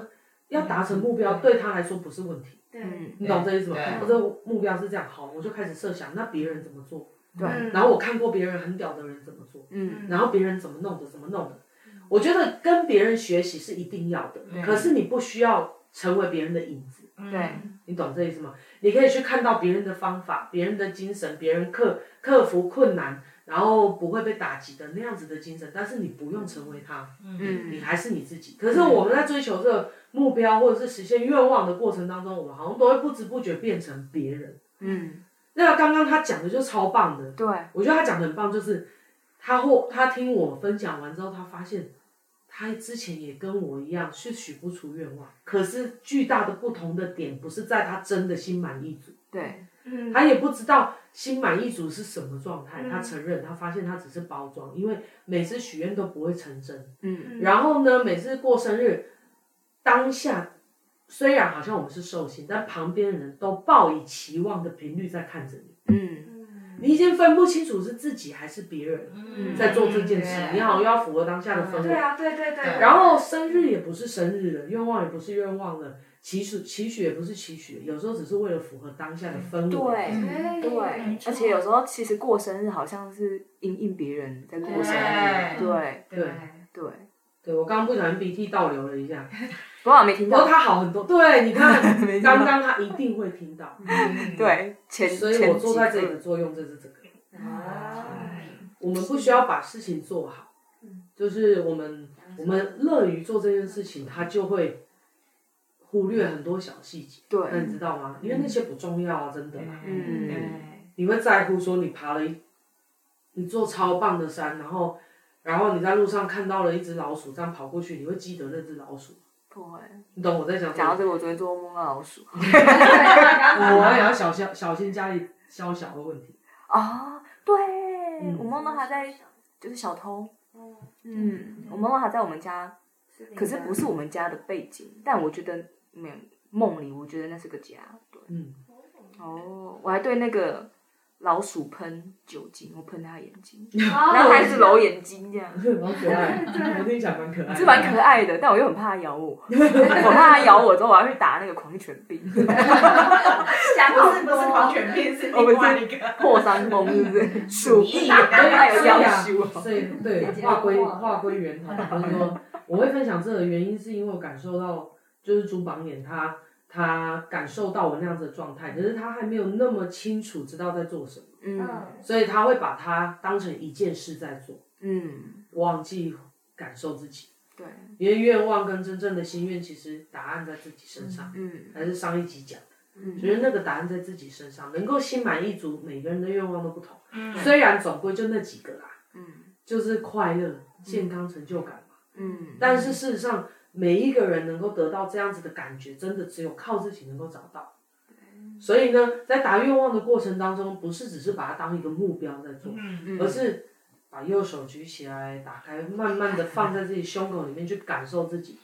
Speaker 1: 要达成目标对他来说不是问题，
Speaker 2: 对，
Speaker 3: 嗯。
Speaker 1: 你懂这意思
Speaker 5: 吗？
Speaker 1: 我这目标是这样，好，我就开始设想，那别人怎么做？
Speaker 3: 对，
Speaker 2: 嗯。
Speaker 1: 然后我看过别人很屌的人怎么做，
Speaker 3: 嗯。
Speaker 1: 然后别人怎么弄的，怎么弄的。我觉得跟别人学习是一定要的，可是你不需要成为别人的影子，
Speaker 3: 对，
Speaker 1: 你懂这意思吗？你可以去看到别人的方法、别人的精神、别人克克服困难，然后不会被打击的那样子的精神，但是你不用成为他。
Speaker 3: 嗯
Speaker 1: 你还是你自己。可是我们在追求这个目标或者是实现愿望的过程当中，我们好像都会不知不觉变成别人。
Speaker 3: 嗯，
Speaker 1: 那刚刚他讲的就超棒的，
Speaker 3: 对，
Speaker 1: 我觉得他讲的很棒，就是他或他听我分享完之后，他发现他之前也跟我一样是许不出愿望，可是巨大的不同的点不是在他真的心满意足，
Speaker 3: 对，
Speaker 2: 嗯，
Speaker 1: 他也不知道心满意足是什么状态。
Speaker 2: 嗯
Speaker 1: 他承认，他发现他只是包装，因为每次许愿都不会成真。
Speaker 3: 嗯
Speaker 1: 然后呢，每次过生日当下，虽然好像我们是寿星，但旁边的人都抱以期望的频率在看着你，
Speaker 3: 嗯
Speaker 1: 你已经分不清楚是自己还是别人
Speaker 5: 嗯
Speaker 1: 在做这件事，你好像又要符合当下的氛围。
Speaker 2: 对啊，对对对，
Speaker 1: 然后生日也不是生日了，愿望也不是愿望了，期许期许也不是期许，有时候只是为了符合当下的氛
Speaker 3: 围。
Speaker 2: 对。
Speaker 3: 而且有时候其实过生日好像是因应别人在过生日，对
Speaker 1: 对
Speaker 3: 对，
Speaker 1: 对，我刚刚不小心鼻涕倒流了一下
Speaker 3: 不过没听
Speaker 1: 不过
Speaker 3: 到，
Speaker 1: 他好很多。对，你看 刚刚他一定会听到。
Speaker 3: 对，前
Speaker 1: 所以我坐在这里的作用就是这个。
Speaker 2: 啊，
Speaker 1: 我们不需要把事情做好，就是我们我们乐于做这件事情，他就会忽略很多小细节。那，你知道吗？因为那些不重要啊，真的啦。
Speaker 3: 嗯
Speaker 1: 你会在乎说你爬了一，你做超棒的山，然后然后你在路上看到了一只老鼠，这样跑过去，你会记得那只老鼠。
Speaker 3: 不会。
Speaker 1: 你懂我在讲什么？
Speaker 3: 讲到这个，我昨天做梦梦到老鼠。
Speaker 1: 我也要小心小心家里宵小的问题。
Speaker 3: 啊，对，
Speaker 1: 嗯
Speaker 3: 我梦到他在，就是小偷。嗯，我梦到他在我们家，可是不是我们家的背景，但我觉得没有梦里，我觉得那是个家。对，
Speaker 1: 嗯，
Speaker 3: 哦，我还对那个老鼠喷酒精，我喷他眼睛，
Speaker 2: 然
Speaker 3: 然后他还是揉眼睛这样，
Speaker 1: 好可爱，我跟你讲蛮可爱的。
Speaker 3: 是蛮可爱的，但我又很怕它咬我，我怕它咬我之后，我要去打那个狂犬病，
Speaker 2: 想
Speaker 5: 不是不是狂犬病，是另外一个。
Speaker 3: 破伤风是不是？鼠疫，还有要
Speaker 1: 啊
Speaker 3: 修。
Speaker 1: 所以对，话归话归源头，就是说，我会分享这个原因，是因为我感受到，就是朱榜眼他他感受到我那样子的状态，可是他还没有那么清楚知道在做什么，
Speaker 3: 嗯
Speaker 1: 所以他会把它当成一件事在做，
Speaker 3: 嗯，
Speaker 1: 忘记感受自己。
Speaker 3: 对，
Speaker 1: 因为愿望跟真正的心愿，其实答案在自己身上，
Speaker 3: 嗯
Speaker 1: 还是上一集讲的。
Speaker 3: 嗯
Speaker 1: 觉得那个答案在自己身上，能够心满意足，每个人的愿望都不同。
Speaker 5: 嗯
Speaker 1: 虽然总归就那几个啦，
Speaker 3: 嗯
Speaker 1: 就是快乐、健康、成就感嘛。
Speaker 3: 嗯，
Speaker 1: 但是事实上，每一个人能够得到这样子的感觉，真的只有靠自己能够找到。所以呢，在达愿望的过程当中，不是只是把它当一个目标在做，
Speaker 5: 嗯
Speaker 1: 而是把右手举起来，打开，慢慢的放在自己胸口里面去感受自己，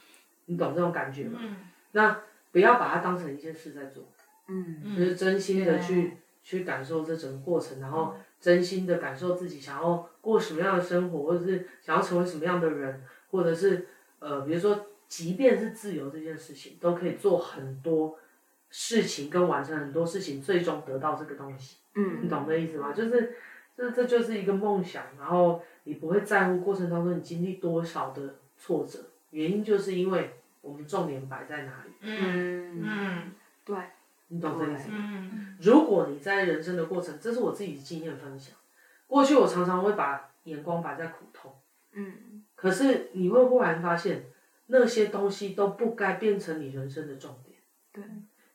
Speaker 1: 你懂这种感觉吗？
Speaker 5: 嗯。
Speaker 1: 那不要把它当成一件事在做，
Speaker 3: 嗯。
Speaker 1: 就是真心的去去感受这整个过程，然后真心的感受自己想要过什么样的生活，或者是想要成为什么样的人，或者是呃，比如说，即便是自由这件事情，都可以做很多事情跟完成很多事情，最终得到这个东西。
Speaker 3: 嗯
Speaker 1: 你懂这意思吗？就是这这就是一个梦想，然后你不会在乎过程当中你经历多少的挫折，原因就是因为我们重点摆在哪里，
Speaker 5: 嗯
Speaker 3: 嗯，
Speaker 5: 嗯
Speaker 3: 对，
Speaker 1: 你懂这意思吗？
Speaker 5: 嗯
Speaker 1: 如果你在人生的过程，这是我自己的经验分享。过去我常常会把眼光摆在苦痛，
Speaker 3: 嗯
Speaker 1: 可是你会忽然发现，那些东西都不该变成你人生的重点。
Speaker 3: 对，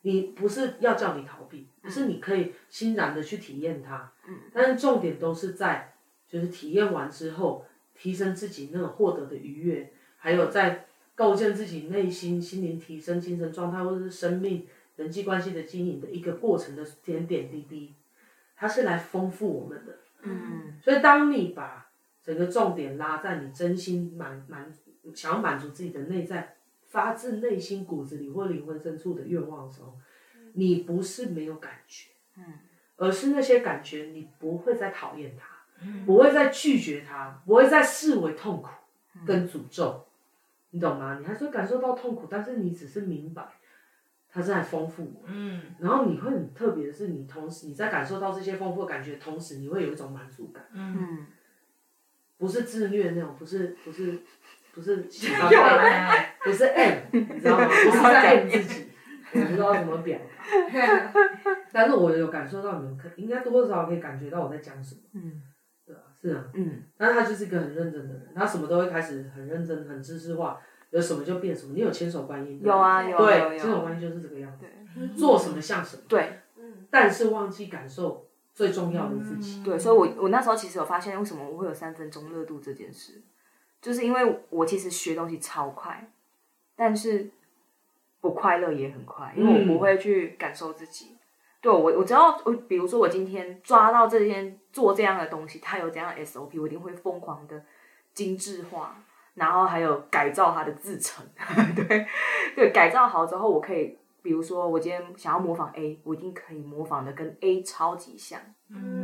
Speaker 1: 你不是要叫你逃避，而是你可以欣然的去体验它。
Speaker 3: 嗯，
Speaker 1: 但是重点都是在，就是体验完之后，提升自己那种获得的愉悦，还有在构建自己内心心灵提升、精神状态或者是生命人际关系的经营的一个过程的点点滴滴，它是来丰富我们的。
Speaker 3: 嗯
Speaker 1: 所以，当你把整个重点拉在你真心满满想要满足自己的内在，发自内心骨子里或灵魂深处的愿望的时候，你不是没有感觉，
Speaker 3: 嗯，
Speaker 1: 而是那些感觉你不会再讨厌它，
Speaker 5: 嗯
Speaker 1: 不会再拒绝它，不会再视为痛苦跟诅咒，你懂吗？你还是会感受到痛苦，但是你只是明白，它是在丰富我。
Speaker 5: 嗯
Speaker 1: 然后你会很特别的是，你同时你在感受到这些丰富的感觉的同时，你会有一种满足感。
Speaker 5: 嗯，
Speaker 3: 嗯，
Speaker 1: 不是自虐那种，不是不是不是喜欢
Speaker 5: 又
Speaker 1: 被
Speaker 5: 来，
Speaker 1: 不是 M，你知道吗？不是在 M 自己，我不知道怎么表达。但是我有感受到你们可应该多多少少可以感觉到我在讲什么，
Speaker 3: 嗯
Speaker 1: 对啊，是啊。
Speaker 3: 嗯
Speaker 1: 但是他就是一个很认真的人，他什么都会开始很认真、很知识化，有什么就变什么。你有千手观音吗？
Speaker 3: 有啊有有
Speaker 1: 对，
Speaker 3: 有
Speaker 1: 千手观音就是这个样子，
Speaker 3: 对
Speaker 1: 做什么像什么，
Speaker 3: 对
Speaker 1: 但是忘记感受最重要的自己。
Speaker 3: 对，所以我我那时候其实有发现，为什么我会有三分钟热度这件事，就是因为我其实学东西超快，但是不快乐也很快，因为我不会去感受自己。对我，我只要我比如说我今天抓到这件做这样的东西，它有这样的 SOP，我一定会疯狂的精致化，然后还有改造它的制成。对对，改造好之后，我可以比如说我今天想要模仿 A，我一定可以模仿的跟 A 超级像。
Speaker 5: 嗯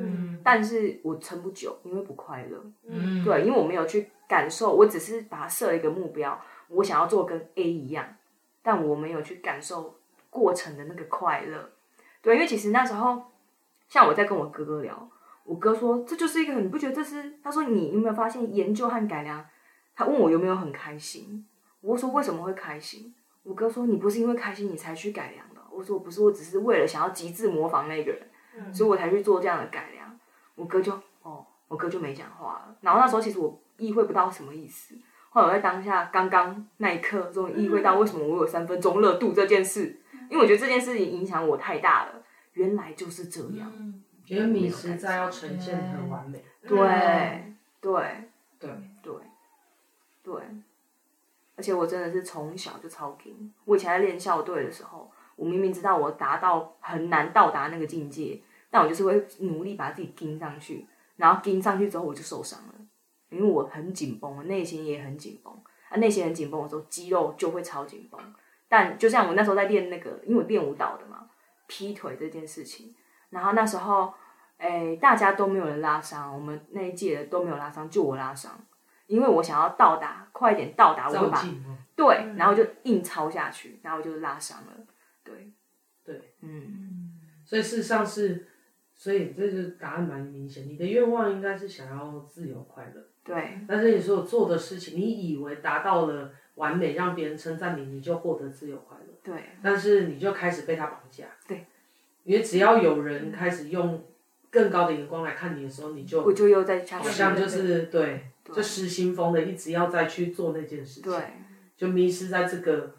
Speaker 3: 但是我撑不久，因为不快乐。
Speaker 5: 嗯，
Speaker 3: 对，因为我没有去感受，我只是把它设一个目标，我想要做跟 A 一样，但我没有去感受过程的那个快乐。对，因为其实那时候，像我在跟我哥哥聊，我哥说这就是一个很，你不觉得这是？他说你有没有发现研究和改良？他问我有没有很开心，我说为什么会开心？我哥说你不是因为开心你才去改良的。我说我不是，我只是为了想要极致模仿那个人。所以我才去做这样的改良。我哥就哦，我哥就没讲话了。然后那时候其实我意会不到什么意思。后来我在当下刚刚那一刻，终于意会到为什么我有三分钟热度这件事。因为我觉得这件事情影响我太大了。原来就是这样。
Speaker 5: 嗯
Speaker 1: 因为米实在要呈现很完美。
Speaker 3: 对对
Speaker 1: 对
Speaker 3: 对对，而且我真的是从小就超精。我以前在练校队的时候，我明明知道我达到很难到达那个境界，但我就是会努力把自己盯上去，然后盯上去之后我就受伤了，因为我很紧绷，我内心也很紧绷。啊，内心很紧绷的时候，肌肉就会超紧绷。但就像我那时候在练那个，因为我练舞蹈的嘛，劈腿这件事情，然后那时候，哎，大家都没有人拉伤，我们那一届的都没有拉伤，就我拉伤，因为我想要到达，快一点到达，我
Speaker 1: 照
Speaker 3: 会把。对，然后就硬抄下去，然后就拉伤了，对，
Speaker 1: 对，
Speaker 3: 嗯，
Speaker 1: 所以事实上是，所以这就答案蛮明显。你的愿望应该是想要自由快乐，
Speaker 3: 对，
Speaker 1: 但是你所有做的事情，你以为达到了完美，让别人称赞你，你就获得自由快乐。
Speaker 3: 对，
Speaker 1: 但是你就开始被他绑架。
Speaker 3: 对，
Speaker 1: 因为只要有人开始用更高的眼光来看你的时候，你就
Speaker 3: 我就又在下
Speaker 1: 好，像就是对，就失心疯的，一直要再去做那件事情，
Speaker 3: 对，
Speaker 1: 就迷失在这个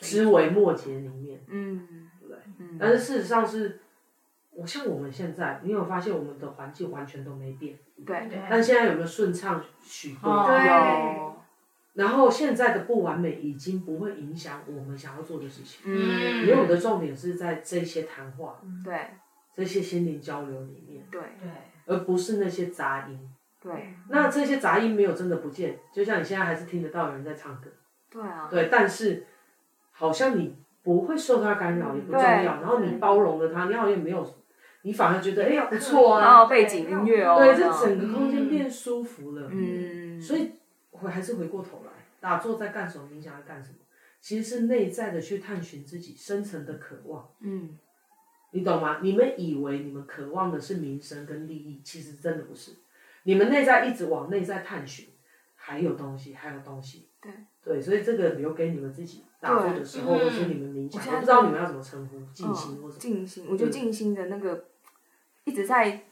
Speaker 1: 枝微末节里面，
Speaker 3: 嗯
Speaker 1: 对不对？
Speaker 3: 嗯，
Speaker 1: 但是事实上是，我像我们现在，你有发现我们的环境完全都没变，
Speaker 3: 对，
Speaker 5: 对
Speaker 1: 但现在有没有顺畅许多？
Speaker 5: 哦
Speaker 2: 对
Speaker 3: 有
Speaker 1: 然后现在的不完美已经不会影响我们想要做的事情。
Speaker 3: 嗯，
Speaker 1: 因为我的重点是在这些谈话，
Speaker 3: 对
Speaker 1: 这些心灵交流里面，
Speaker 3: 对
Speaker 5: 对，
Speaker 1: 而不是那些杂音。
Speaker 3: 对
Speaker 1: 那这些杂音没有真的不见，就像你现在还是听得到有人在唱歌，
Speaker 3: 对啊，
Speaker 1: 对，但是好像你不会受他干扰，也不重要，然后你包容了他，你好像也没有，你反而觉得哎呀不错
Speaker 3: 然
Speaker 1: 啊，
Speaker 3: 后背景音乐哦，对，
Speaker 1: 这整个空间变舒服了。
Speaker 3: 嗯，
Speaker 1: 所以回还是回过头来，打坐在干什么，冥想在干什么，其实是内在的去探寻自己深层的渴望。
Speaker 3: 嗯
Speaker 1: 你懂吗？你们以为你们渴望的是名声跟利益，其实真的不是。你们内在一直往内在探寻，还有东西，还有东西。
Speaker 3: 对
Speaker 1: 对，所以这个留给你们自己打坐的时候，
Speaker 5: 对
Speaker 1: 或是你们冥想，
Speaker 3: 我
Speaker 1: 不知道你们要怎么称呼，静心或者
Speaker 3: 静心，我觉得静心的那个一直在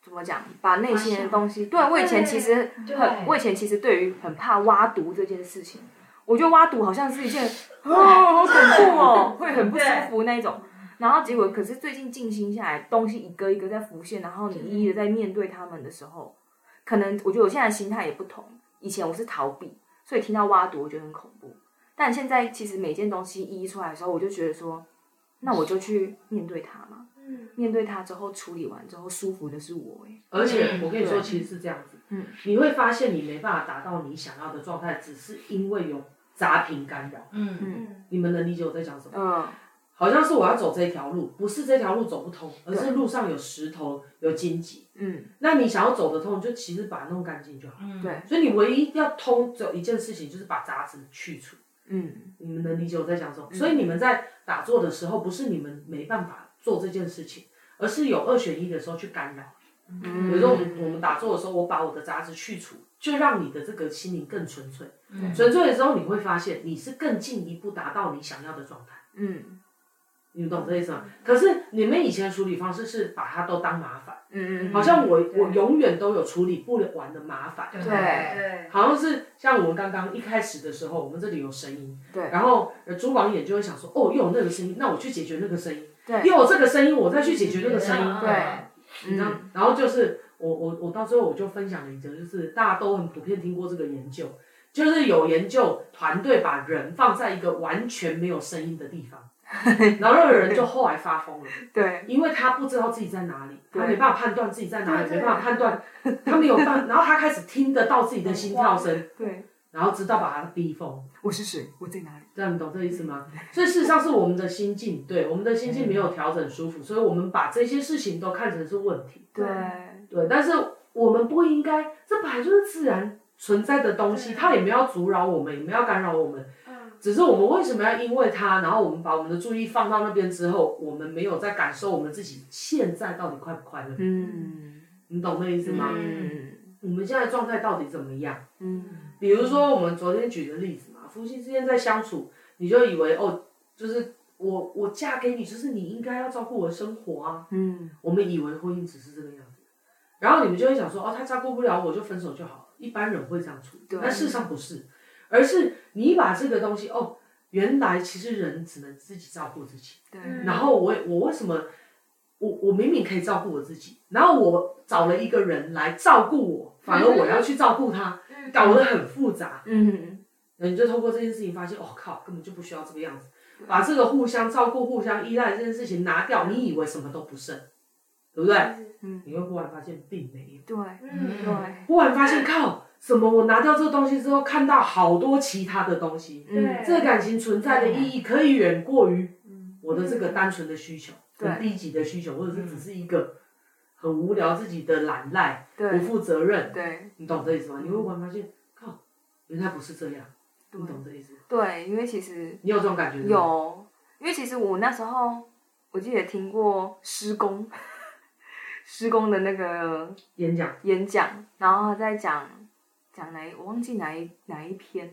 Speaker 3: 怎么讲，把内心的东西。对我以前其实
Speaker 5: 对
Speaker 3: 很，我以前其实对于很怕挖毒这件事情，我觉得挖毒好像是一件 哦，好恐怖哦，会很不舒服那一种。然后结果，可是最近静心下来，东西一个一个在浮现，然后你一一的在面对他们的时候，可能我觉得我现在心态也不同。以前我是逃避，所以听到挖毒我觉得很恐怖。但现在其实每件东西一一出来的时候，我就觉得说，那我就去面对它嘛。
Speaker 2: 嗯，
Speaker 3: 面对它之后，处理完之后，舒服的是我哎。
Speaker 1: 而且我跟你
Speaker 3: 说，
Speaker 1: 其实是这样子，
Speaker 3: 嗯，
Speaker 1: 你会发现你没办法达到你想要的状态，只是因为有杂频干扰。
Speaker 5: 嗯
Speaker 3: 嗯
Speaker 1: 你们能理解我在讲什么？
Speaker 3: 嗯
Speaker 1: 好像是我要走这条路，不是这条路走不通，而是路上有石头、有荆棘。
Speaker 3: 嗯，
Speaker 1: 那你想要走得通，就其实把它弄干净就好。
Speaker 5: 嗯，
Speaker 3: 对，
Speaker 1: 所以你唯一要通，只有一件事情，就是把杂质去除。
Speaker 3: 嗯
Speaker 1: 你们能理解我在讲什么？所以你们在打坐的时候，不是你们没办法做这件事情，而是有二选一的时候去干扰。
Speaker 3: 嗯，
Speaker 1: 比如说我们我们打坐的时候，我把我的杂质去除，就让你的这个心灵更纯粹。
Speaker 5: 嗯。
Speaker 1: 纯粹的时候，你会发现你是更进一步达到你想要的状态。
Speaker 3: 嗯。
Speaker 1: 你懂这意思吗？可是你们以前处理方式是把它都当麻烦，
Speaker 3: 嗯嗯，
Speaker 1: 好像我我永远都有处理不完的麻烦。
Speaker 5: 对。
Speaker 2: 对，
Speaker 1: 好像是像我们刚刚一开始的时候，我们这里有声音，
Speaker 3: 对。
Speaker 1: 然后呃朱王眼就会想说，哦，又有那个声音，那我去解决那个声音，
Speaker 3: 对。
Speaker 1: 又有这个声音，我再去解决这个声音，
Speaker 3: 对。
Speaker 1: 你知道？然后就是我我我到最后我就分享了一个，就是大家都很普遍听过这个研究，就是有研究团队把人放在一个完全没有声音的地方，然后那个人就后来发疯了。
Speaker 3: 对。
Speaker 1: 因为他不知道自己在哪
Speaker 3: 里，
Speaker 1: 他没办法判断自己在哪
Speaker 2: 里，
Speaker 1: 没办法判断，他没有办，然后他开始听得到自己的心跳声，
Speaker 3: 对，
Speaker 1: 然后直到把他逼疯，
Speaker 3: 我是谁？我在哪里？
Speaker 1: 这样你懂这意思吗？所以事实上是我们的心境，对我们的心境没有调整舒服，所以我们把这些事情都看成是问题，
Speaker 3: 对
Speaker 1: 对，但是我们不应该，这本来就是自然存在的东西，它也没有阻扰我们，也没有干扰我们。
Speaker 2: 嗯，
Speaker 1: 只是我们为什么要因为它，然后我们把我们的注意放到那边之后，我们没有在感受我们自己现在到底快不快乐？
Speaker 3: 嗯
Speaker 1: 你懂那意思吗？
Speaker 3: 嗯
Speaker 1: 我们现在状态到底怎么样？
Speaker 3: 嗯
Speaker 1: 比如说我们昨天举的例子嘛，夫妻之间在相处，你就以为哦，就是我我嫁给你，就是你应该要照顾我的生活啊。
Speaker 3: 嗯
Speaker 1: 我们以为婚姻只是这个样子，然后你们就会想说，哦，他照顾不了我就分手就好了。一般人会这样处理，但事实上不是，而是你把这个东西，哦，原来其实人只能自己照顾自己。
Speaker 3: 对
Speaker 2: 嗯
Speaker 1: 然后我我为什么我我明明可以照顾我自己，然后我找了一个人来照顾我，反而我要去照顾他，
Speaker 2: 嗯
Speaker 1: 搞得很复杂。
Speaker 3: 嗯
Speaker 1: 那你就透过这件事情发现，哦靠，根本就不需要这个样子，把这个互相照顾、互相依赖这件事情拿掉，你以为什么都不剩，对不对？
Speaker 3: 嗯
Speaker 1: 你会忽然发现并没有，
Speaker 3: 对
Speaker 2: 嗯
Speaker 3: 对
Speaker 1: 忽然发现靠，什么？我拿掉这个东西之后，看到好多其他的东西，
Speaker 3: 嗯
Speaker 1: 这个感情存在的意义可以远过于
Speaker 3: 嗯
Speaker 1: 我的这个单纯的需求，
Speaker 3: 对
Speaker 1: 很低级的需求，或者是只是一个很无聊自己的懒赖、不
Speaker 3: 对
Speaker 1: 负责任，
Speaker 3: 对
Speaker 1: 你懂这意思吗？你会忽然发现，靠，原来不是这样，你懂这意思？
Speaker 3: 对，因为其实
Speaker 1: 你有这种感觉吗？
Speaker 3: 有，因为其实我那时候我记得听过施工，施工的那个
Speaker 1: 演讲，
Speaker 3: 演讲，然后他在讲讲哪一我忘记哪一哪一篇，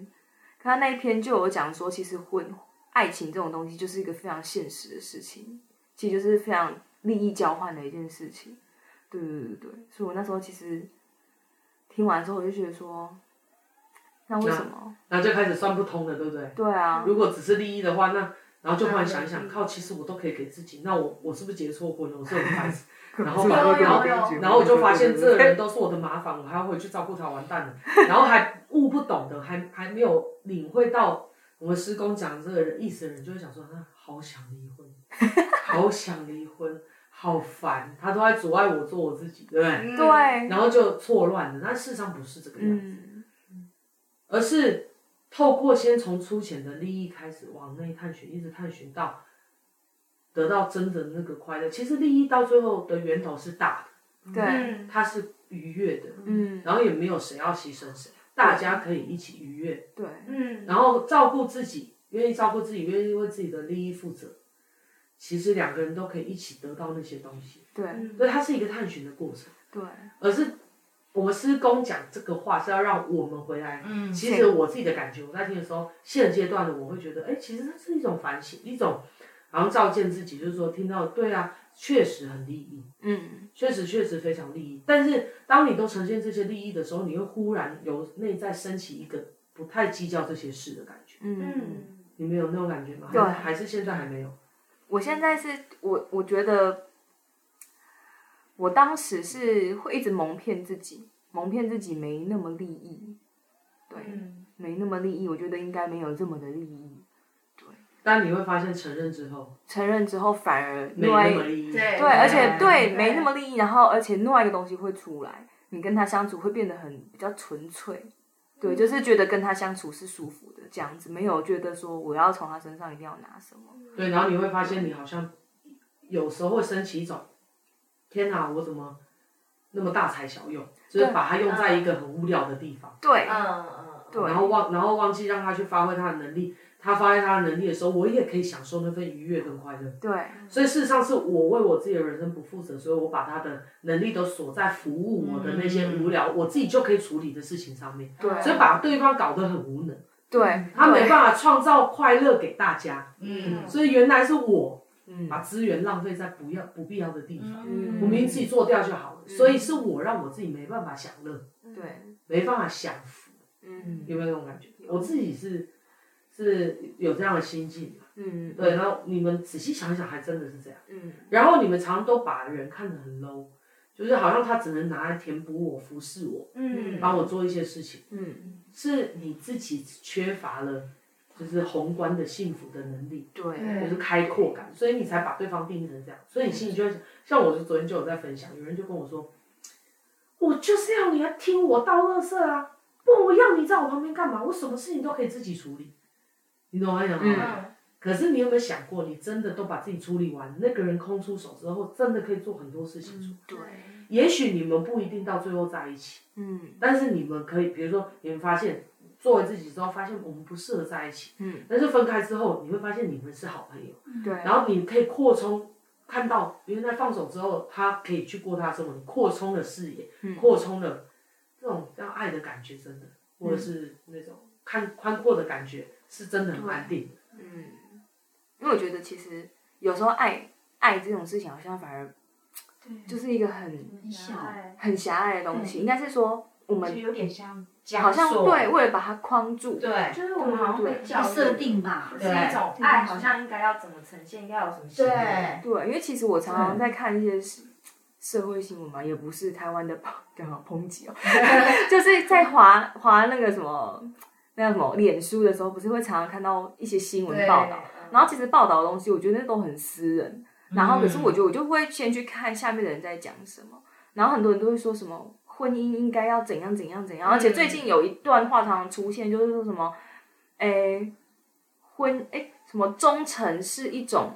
Speaker 3: 可他那一篇就有讲说，其实婚爱情这种东西就是一个非常现实的事情，其实就是非常利益交换的一件事情。对对对对，所以我那时候其实听完之后，我就觉得说，那为什么？
Speaker 1: 然后就开始算不通了，对不对？
Speaker 3: 对啊，
Speaker 1: 如果只是利益的话，那然后就忽然想一想，靠，其实我都可以给自己，那我我是不是结错婚了？我是很孩子，然后把
Speaker 2: 有有有
Speaker 1: 然后我就发现这人都是我的麻烦，我还要回去照顾他，完蛋了。然后还悟不懂的，还还没有领会到我们师公讲这个人意思的人，就会想说，啊，好想离婚，好想离婚，好烦，他都在阻碍我做我自己，对不对？
Speaker 3: 对，
Speaker 1: 然后就错乱了，但事实上不是这个样子，
Speaker 3: 嗯，
Speaker 1: 而是透过先从粗浅的利益开始往内探寻，一直探寻到得到真的那个快乐。其实利益到最后的源头是大的，
Speaker 3: 对，
Speaker 1: 它是愉悦的，
Speaker 3: 嗯，
Speaker 1: 然后也没有谁要牺牲谁，大家可以一起愉悦，
Speaker 3: 对，
Speaker 2: 嗯，
Speaker 1: 然后照顾自己，愿意照顾自己，愿意为自己的利益负责。其实两个人都可以一起得到那些东西，
Speaker 3: 对，
Speaker 1: 所以它是一个探寻的过程，
Speaker 3: 对，
Speaker 1: 而是。我们师公讲这个话是要让我们回来。
Speaker 5: 嗯，
Speaker 1: 其实我自己的感觉，我在听的时候，现阶段的我会觉得，哎，其实它是一种反省，一种好像照见自己，就是说听到对啊，确实很利益，
Speaker 3: 嗯，
Speaker 1: 确实确实非常利益。但是当你都呈现这些利益的时候，你会忽然由内在升起一个不太计较这些事的感觉。
Speaker 3: 嗯，
Speaker 1: 你们有那种感觉吗？
Speaker 3: 对，
Speaker 1: 还是现在还没有？
Speaker 3: 我现在是我，我觉得我当时是会一直蒙骗自己。蒙骗自己没那么利益，对，
Speaker 2: 嗯、
Speaker 3: 没那么利益。我觉得应该没有这么的利益，对。
Speaker 1: 但你会发现承认之后，
Speaker 3: 承认之后反而
Speaker 1: 没那么利益，
Speaker 2: 对，
Speaker 3: 对，而且对，
Speaker 2: 对
Speaker 3: 没那么利益。然后，而且另外一个东西会出来，你跟他相处会变得很比较纯粹，对，嗯、就是觉得跟他相处是舒服的这样子，没有觉得说我要从他身上一定要拿什么。
Speaker 1: 对，然后你会发现你好像有时候会升起一种，天哪，我怎么？那么大材小用，就是把它用在一个很无聊的地方。
Speaker 3: 对，
Speaker 2: 嗯嗯，
Speaker 3: 对。
Speaker 1: 然后忘，然后忘记让他去发挥他的能力。他发挥他的能力的时候，我也可以享受那份愉悦跟快乐。
Speaker 3: 对。
Speaker 1: 所以事实上是我为我自己的人生不负责，所以我把他的能力都锁在服务我的那些无聊，我自己就可以处理的事情上面。
Speaker 3: 对。
Speaker 1: 所以把对方搞得很无能。
Speaker 3: 对。
Speaker 1: 他没办法创造快乐给大家。
Speaker 5: 嗯。
Speaker 1: 所以原来是我。
Speaker 3: 嗯，
Speaker 1: 把资源浪费在不要不必要的地方，
Speaker 3: 嗯、
Speaker 1: 我明明自己做掉就好了。嗯、所以是我让我自己没办法享乐，
Speaker 3: 对，
Speaker 1: 没办法享福。
Speaker 3: 嗯，
Speaker 1: 有没有那种感觉？我自己是是有这样的心境。
Speaker 3: 嗯，
Speaker 1: 对。然后你们仔细想一想，还真的是这样。
Speaker 3: 嗯。
Speaker 1: 然后你们常常都把人看得很 low，就是好像他只能拿来填补我、服侍我，
Speaker 2: 嗯，
Speaker 1: 帮我做一些事情。
Speaker 3: 嗯，
Speaker 1: 是你自己缺乏了。就是宏观的幸福的能力，
Speaker 3: 对，
Speaker 1: 就是开阔感，所以你才把对方定义成这样，所以你心里就会想，像我就昨天就有在分享，有人就跟我说，我就是要你来听我倒垃圾啊，不，我要你在我旁边干嘛？我什么事情都可以自己处理，你懂我意思吗？
Speaker 3: 嗯。
Speaker 1: 可是你有没有想过，你真的都把自己处理完，那个人空出手之后，真的可以做很多事情出来。
Speaker 3: 对。
Speaker 1: 也许你们不一定到最后在一起，
Speaker 3: 嗯，
Speaker 1: 但是你们可以，比如说你们发现。作为自己之后，发现我们不适合在一起。
Speaker 3: 嗯。
Speaker 1: 但是分开之后，你会发现你们是好朋友。
Speaker 3: 对。
Speaker 1: 然后你可以扩充，看到原来放手之后，他可以去过他的生活，你扩充了视野，
Speaker 3: 嗯、
Speaker 1: 扩充了这种这样爱的感觉，真的，或者是那种看宽阔的感觉，是真的很安定。
Speaker 3: 嗯。因为我觉得其实有时候爱爱这种事情，好像反而，就是一个很
Speaker 2: 狭隘、
Speaker 3: 很狭隘的东西。应该是说我们
Speaker 5: 有点像。
Speaker 3: 好像对，为了把它框住，
Speaker 5: 对，
Speaker 2: 就是我们好像被教
Speaker 4: 设定吧，
Speaker 2: 是一种爱，好像应该要怎么呈现，应该有什么行为。
Speaker 3: 对，因为其实我常常在看一些社会新闻嘛，也不是台湾的刚好 抨击哦，就是在华华那个什么那个什么脸书的时候，不是会常常看到一些新闻报道，然后其实报道的东西，我觉得那都很私人，然后可是我觉得我就会先去看下面的人在讲什么，然后很多人都会说什么。婚姻应该要怎样怎样怎样，而且最近有一段话常常出现，就是说什么，诶，婚诶什么忠诚是一种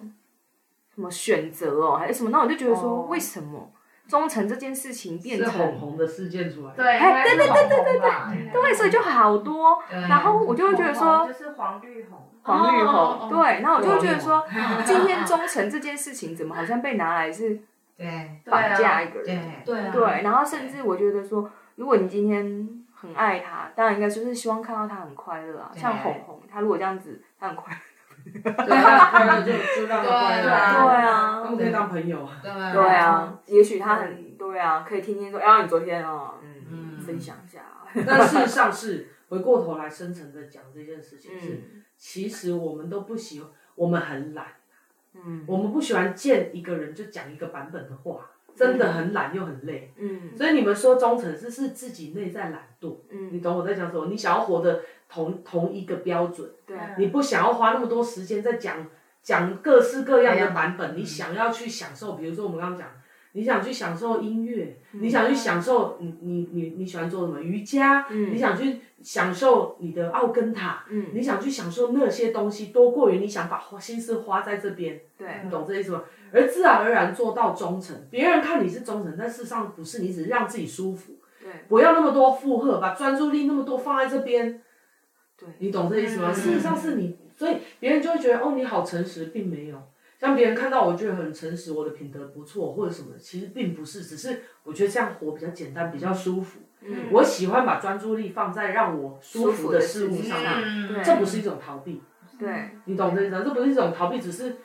Speaker 3: 什么选择哦，还是什么？那我就觉得说，为什么忠诚这件事情变成
Speaker 1: 红红的事件出来？
Speaker 2: 对，
Speaker 3: 哎，对对对对对对，对，所以就好多，然后我就会觉得说，
Speaker 2: 就是黄绿红，
Speaker 3: 黄绿红，对，然后我就会觉得说，今天忠诚这件事情怎么好像被拿来是。
Speaker 5: 对，
Speaker 3: 绑架一个人，
Speaker 5: 对。
Speaker 3: 对，对，然后甚至我觉得说，如果你今天很爱他，当然应该就是希望看到他很快乐啊。像红红，他如果这样子，他很快乐，
Speaker 1: 对，快乐就就让他快乐，对
Speaker 3: 啊，
Speaker 1: 他们可以当朋友，
Speaker 3: 对。啊，也许他很对。啊，可以听听说，哎，你昨天啊，嗯，分享一下。
Speaker 1: 但事实上是回过头来深层的讲这件事情是，其实我们都不喜欢。我们很懒，
Speaker 3: 嗯，
Speaker 1: 我们不喜欢见一个人就讲一个版本的话，真的很懒又很累。
Speaker 3: 嗯，
Speaker 1: 所以你们说忠诚是是自己内在懒惰，
Speaker 3: 嗯，
Speaker 1: 你懂我在讲什么？你想要活的同同一个标准，
Speaker 3: 对，
Speaker 1: 你不想要花那么多时间在讲讲各式各样的版本，
Speaker 5: 嗯
Speaker 1: 你想要去享受，比如说我们刚刚讲。你想去享受音乐，
Speaker 3: 嗯、
Speaker 1: 你想去享受你你你你喜欢做什么？瑜伽，
Speaker 3: 嗯、
Speaker 1: 你想去享受你的奥根塔，
Speaker 3: 嗯、
Speaker 1: 你想去享受那些东西，多过于你想把花心思花在这边，
Speaker 3: 对，
Speaker 1: 你懂这意思吗？而自然而然做到忠诚，别人看你是忠诚，但事实上不是，你只是让自己舒服，
Speaker 3: 对，
Speaker 1: 不要那么多负荷，把专注力那么多放在这边，
Speaker 3: 对，
Speaker 1: 你懂这意思吗？
Speaker 3: 嗯、
Speaker 1: 事实上是你，所以别人就会觉得哦，你好诚实，并没有。像别人看到我觉得很诚实，我的品德不错或者什么，其实并不是，只是我觉得这样活比较简单，比较舒服。
Speaker 3: 嗯，
Speaker 1: 我喜欢把专注力放在让我舒服的事物上面，
Speaker 3: 对，
Speaker 1: 这不是一种逃避。
Speaker 3: 对，
Speaker 1: 你懂这意思吗？这不是一种逃避，只是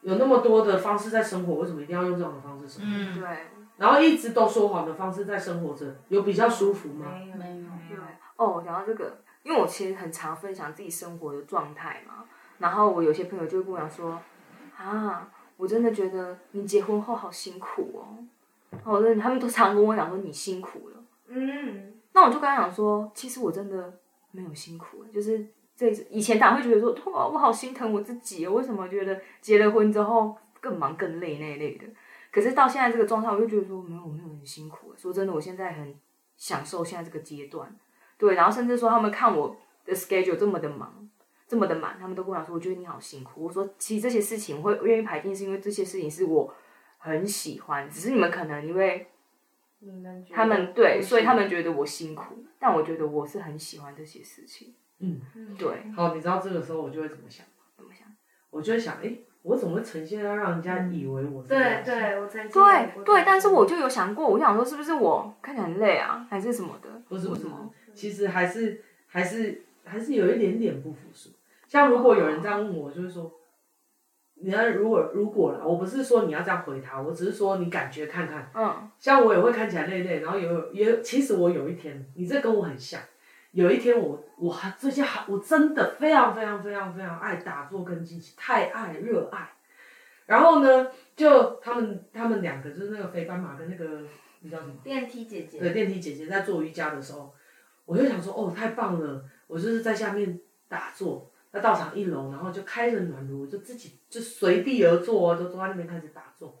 Speaker 1: 有那么多的方式在生活，为什么一定要用这种的方式生活？
Speaker 3: 嗯，对。
Speaker 1: 然后一直都说谎的方式在生活着，有比较舒服吗？
Speaker 2: 没有，没有。
Speaker 3: 对。哦，讲到这个，因为我其实很常分享自己生活的状态嘛，然后我有些朋友就会跟我讲说，啊。我真的觉得你结婚后好辛苦哦，好的，他们都常跟我讲说你辛苦了。
Speaker 2: 嗯，
Speaker 3: 那我就跟他讲说，其实我真的没有辛苦，就是这以前当然会觉得说，哇，我好心疼我自己哦，为什么觉得结了婚之后更忙更累那一类的？可是到现在这个状态，我就觉得说，没有，没有很辛苦。说真的，我现在很享受现在这个阶段，对，然后甚至说他们看我的 schedule 这么的忙。这么的满，他们都跟我讲说，我觉得你好辛苦。我说，其实这些事情我会愿意排进，是因为这些事情是我很喜欢，只是你们可能因为
Speaker 2: 你们
Speaker 3: 他们对，所以他们觉得我辛苦，但我觉得我是很喜欢这些事情。
Speaker 1: 嗯，
Speaker 3: 对。
Speaker 1: 好，你知道这个时候我就会怎么想？
Speaker 3: 怎么想？
Speaker 1: 我就会想，哎，我怎么会呈现要让人家以为我是
Speaker 2: 对对，我曾经
Speaker 3: 对对，但是我就有想过，我想说是不是我看起来很累啊，还是什么的？
Speaker 1: 不是不是，其实还是还是还是有一点点不服输。像如果有人这样问我，就是说，你要如果如果啦，我不是说你要这样回他，我只是说你感觉看看。
Speaker 3: 嗯。像
Speaker 1: 我也会看起来累累，然后有也其实我有一天，你这跟我很像，有一天我我最近还我真的非常非常非常非常爱打坐跟静心，太爱热爱。然后呢，就他们他们两个就是那个飞斑马跟那个你叫什么？
Speaker 2: 电梯姐姐。
Speaker 1: 对，电梯姐姐在做瑜伽的时候，我就想说，哦，太棒了，我就是在下面打坐。在道场一楼，然后就开着暖炉，就自己就随地而坐，就坐在那边开始打坐。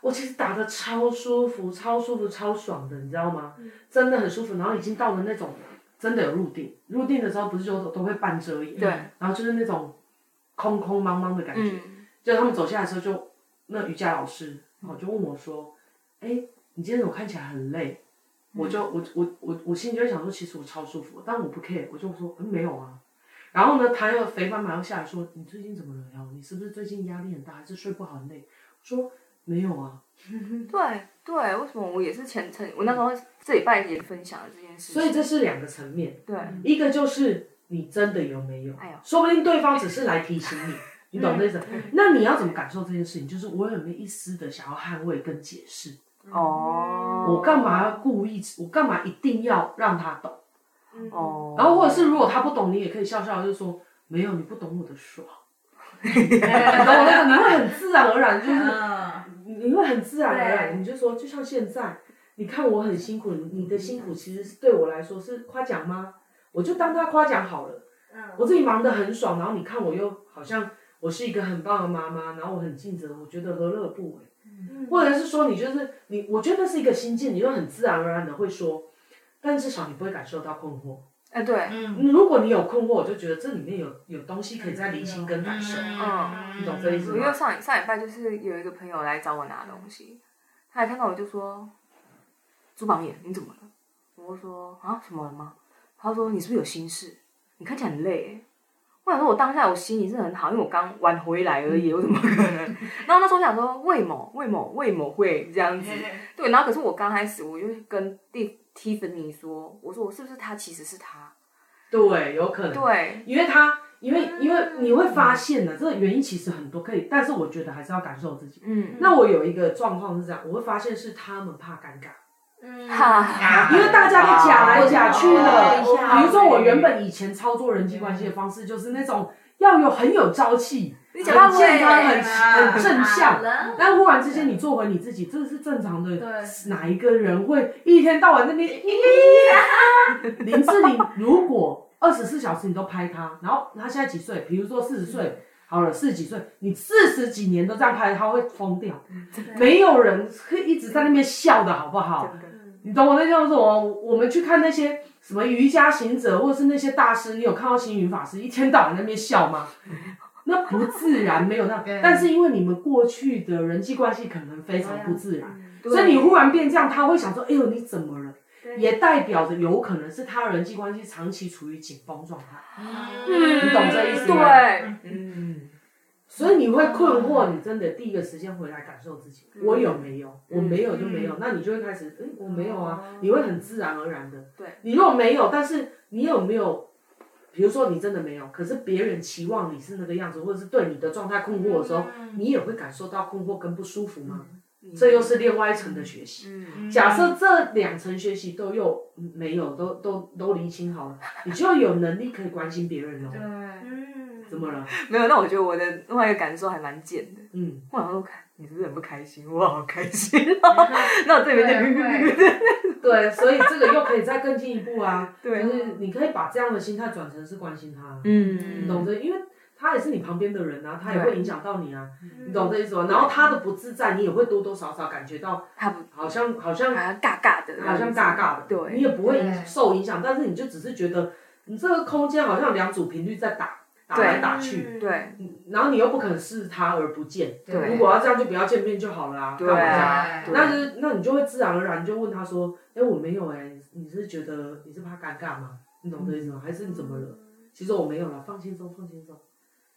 Speaker 1: 我其实打的超舒服，超舒服，超爽的，你知道吗？嗯、真的很舒服。然后已经到了那种真的有入定，入定的时候不是就都会半遮眼，
Speaker 3: 对。
Speaker 1: 然后就是那种空空茫茫的感觉。嗯、就他们走下来的时候就，就那瑜伽老师，然后就问我说：“哎、欸，你今天怎么看起来很累？”嗯、我就我我我我心里就会想说，其实我超舒服，但我不 care，我就说：“嗯，没有啊。”然后呢，他又肥妈妈又下来说：“你最近怎么了呀？你是不是最近压力很大，还是睡不好很累？”我说：“没有啊。”
Speaker 3: 对对，为什么我也是前程？我那时候这礼拜也分享了这件事。
Speaker 1: 所以这是两个层面。
Speaker 3: 对，
Speaker 1: 一个就是你真的有没有？
Speaker 3: 哎呦，
Speaker 1: 说不定对方只是来提醒你，你懂这意思？那你要怎么感受这件事情？就是我有没有一丝的想要捍卫跟解释？
Speaker 3: 哦，
Speaker 1: 我干嘛要故意？我干嘛一定要让他懂？
Speaker 3: 哦，
Speaker 1: 然后或者是如果他不懂，你也可以笑笑，就说没有，你不懂我的爽。你懂我那个，你会很自然而然，就是你会很自然而然，你就说，就像现在，你看我很辛苦，你的辛苦其实是对我来说是夸奖吗？我就当他夸奖好了。我自己忙得很爽，然后你看我又好像我是一个很棒的妈妈，然后我很尽责，我觉得何乐不为？或者是说你就是你，我觉得那是一个心境，你就很自然而然的会说。但至少你不会感受到困惑，
Speaker 3: 哎，对，
Speaker 1: 嗯，如果你有困惑，我就觉得这里面有有东西可以再理清跟感受，
Speaker 3: 嗯，
Speaker 1: 你懂这意思吗？
Speaker 3: 因为上上礼拜就是有一个朋友来找我拿东西，他还看到我就说：“朱宝眼，你怎么了？”我说：“啊，什么了吗？”他说：“你是不是有心事？你看起来很累。”我想说，我当下我心情是很好，因为我刚玩回来而已，我怎么可能？然后那时候我想说，为某为某为某会这样子，对，然后可是我刚开始我就跟蒂。Tiffany 说：“我说我是不是他？其实是他，
Speaker 1: 对，有可能，
Speaker 3: 对，
Speaker 1: 因为他，因为因为你会发现呢，这个原因其实很多，可以，但是我觉得还是要感受自己。嗯，那我有一个状况是这样，我会发现是他们怕尴尬，嗯，因为大家都假来假去的。比如说我原本以前操作人际关系的方式就是那种要有很有朝气，
Speaker 3: 你讲话
Speaker 1: 很健康，很
Speaker 2: 啊
Speaker 1: 很正向但忽然之间，你做回你自己，这是正常的。
Speaker 2: 对
Speaker 1: 哪一个人会一天到晚那边？林志玲如果二十四小时你都拍他，然后他现在几岁？比如说四十岁，好了，四十几岁，你四十几年都这样拍，他会疯掉。没有人会一直在那边笑的好不好？你懂我那叫什么？我们去看那些什么瑜伽行者，或者是那些大师，你有看到星云法师一天到晚在那边笑吗？那不自然，没有那。但是因为你们过去的人际关系可能非常不自然，所以你忽然变这样，他会想说：“哎呦，你怎么了？”也代表着有可能是他人际关系长期处于紧绷状态。
Speaker 3: 嗯
Speaker 1: 你懂这意思吗
Speaker 3: 对，
Speaker 1: 嗯，所以你会困惑，你真的第一个时间回来感受自己，我有没有？我没有就没有，那你就会开始，哎，我没有啊，你会很自然而然的。
Speaker 3: 对，
Speaker 1: 你如果没有，但是你有没有？比如说你真的没有，可是别人期望你是那个样子，或者是对你的状态困惑的时候，你也会感受到困惑跟不舒服吗？这又是另外一层的学习。
Speaker 3: 嗯，
Speaker 1: 假设这两层学习都又没有，都都都厘清好了，你就有能力可以关心别人了。
Speaker 2: 对，
Speaker 5: 嗯，
Speaker 1: 怎么了？
Speaker 3: 没有，那我觉得我的另外一个感受还蛮贱的。
Speaker 1: 嗯，
Speaker 3: 我想说，看你是不是很不开心？我好开心哦。那我这边就
Speaker 1: 对，所以这个又可以再更进一步啊。
Speaker 3: 对
Speaker 1: 就是你可以把这样的心态转成是关心他，
Speaker 3: 嗯
Speaker 1: 你懂这？因为他也是你旁边的人啊，他也会影响到你啊，你懂这意思吗？然后他的不自在，你也会多多少少感觉到，
Speaker 3: 他
Speaker 1: 好像好像
Speaker 3: 好像尬尬的，
Speaker 1: 好像尬尬的，
Speaker 3: 对
Speaker 1: 你也不会影受影响，但是你就只是觉得你这个空间好像两组频率在打打来打去，
Speaker 3: 对。
Speaker 1: 嗯然后你又不肯视他而不见，
Speaker 3: 对。
Speaker 1: 如果要这样就不要见面就好了啊，
Speaker 3: 对。
Speaker 1: 干嘛这样？
Speaker 3: 对。
Speaker 1: 那就是那你就会自然而然就问他说，哎，我没有哎，你是觉得你是怕尴尬吗？你懂这意思吗？还是你怎么了？其实我没有了，放轻松，放轻松，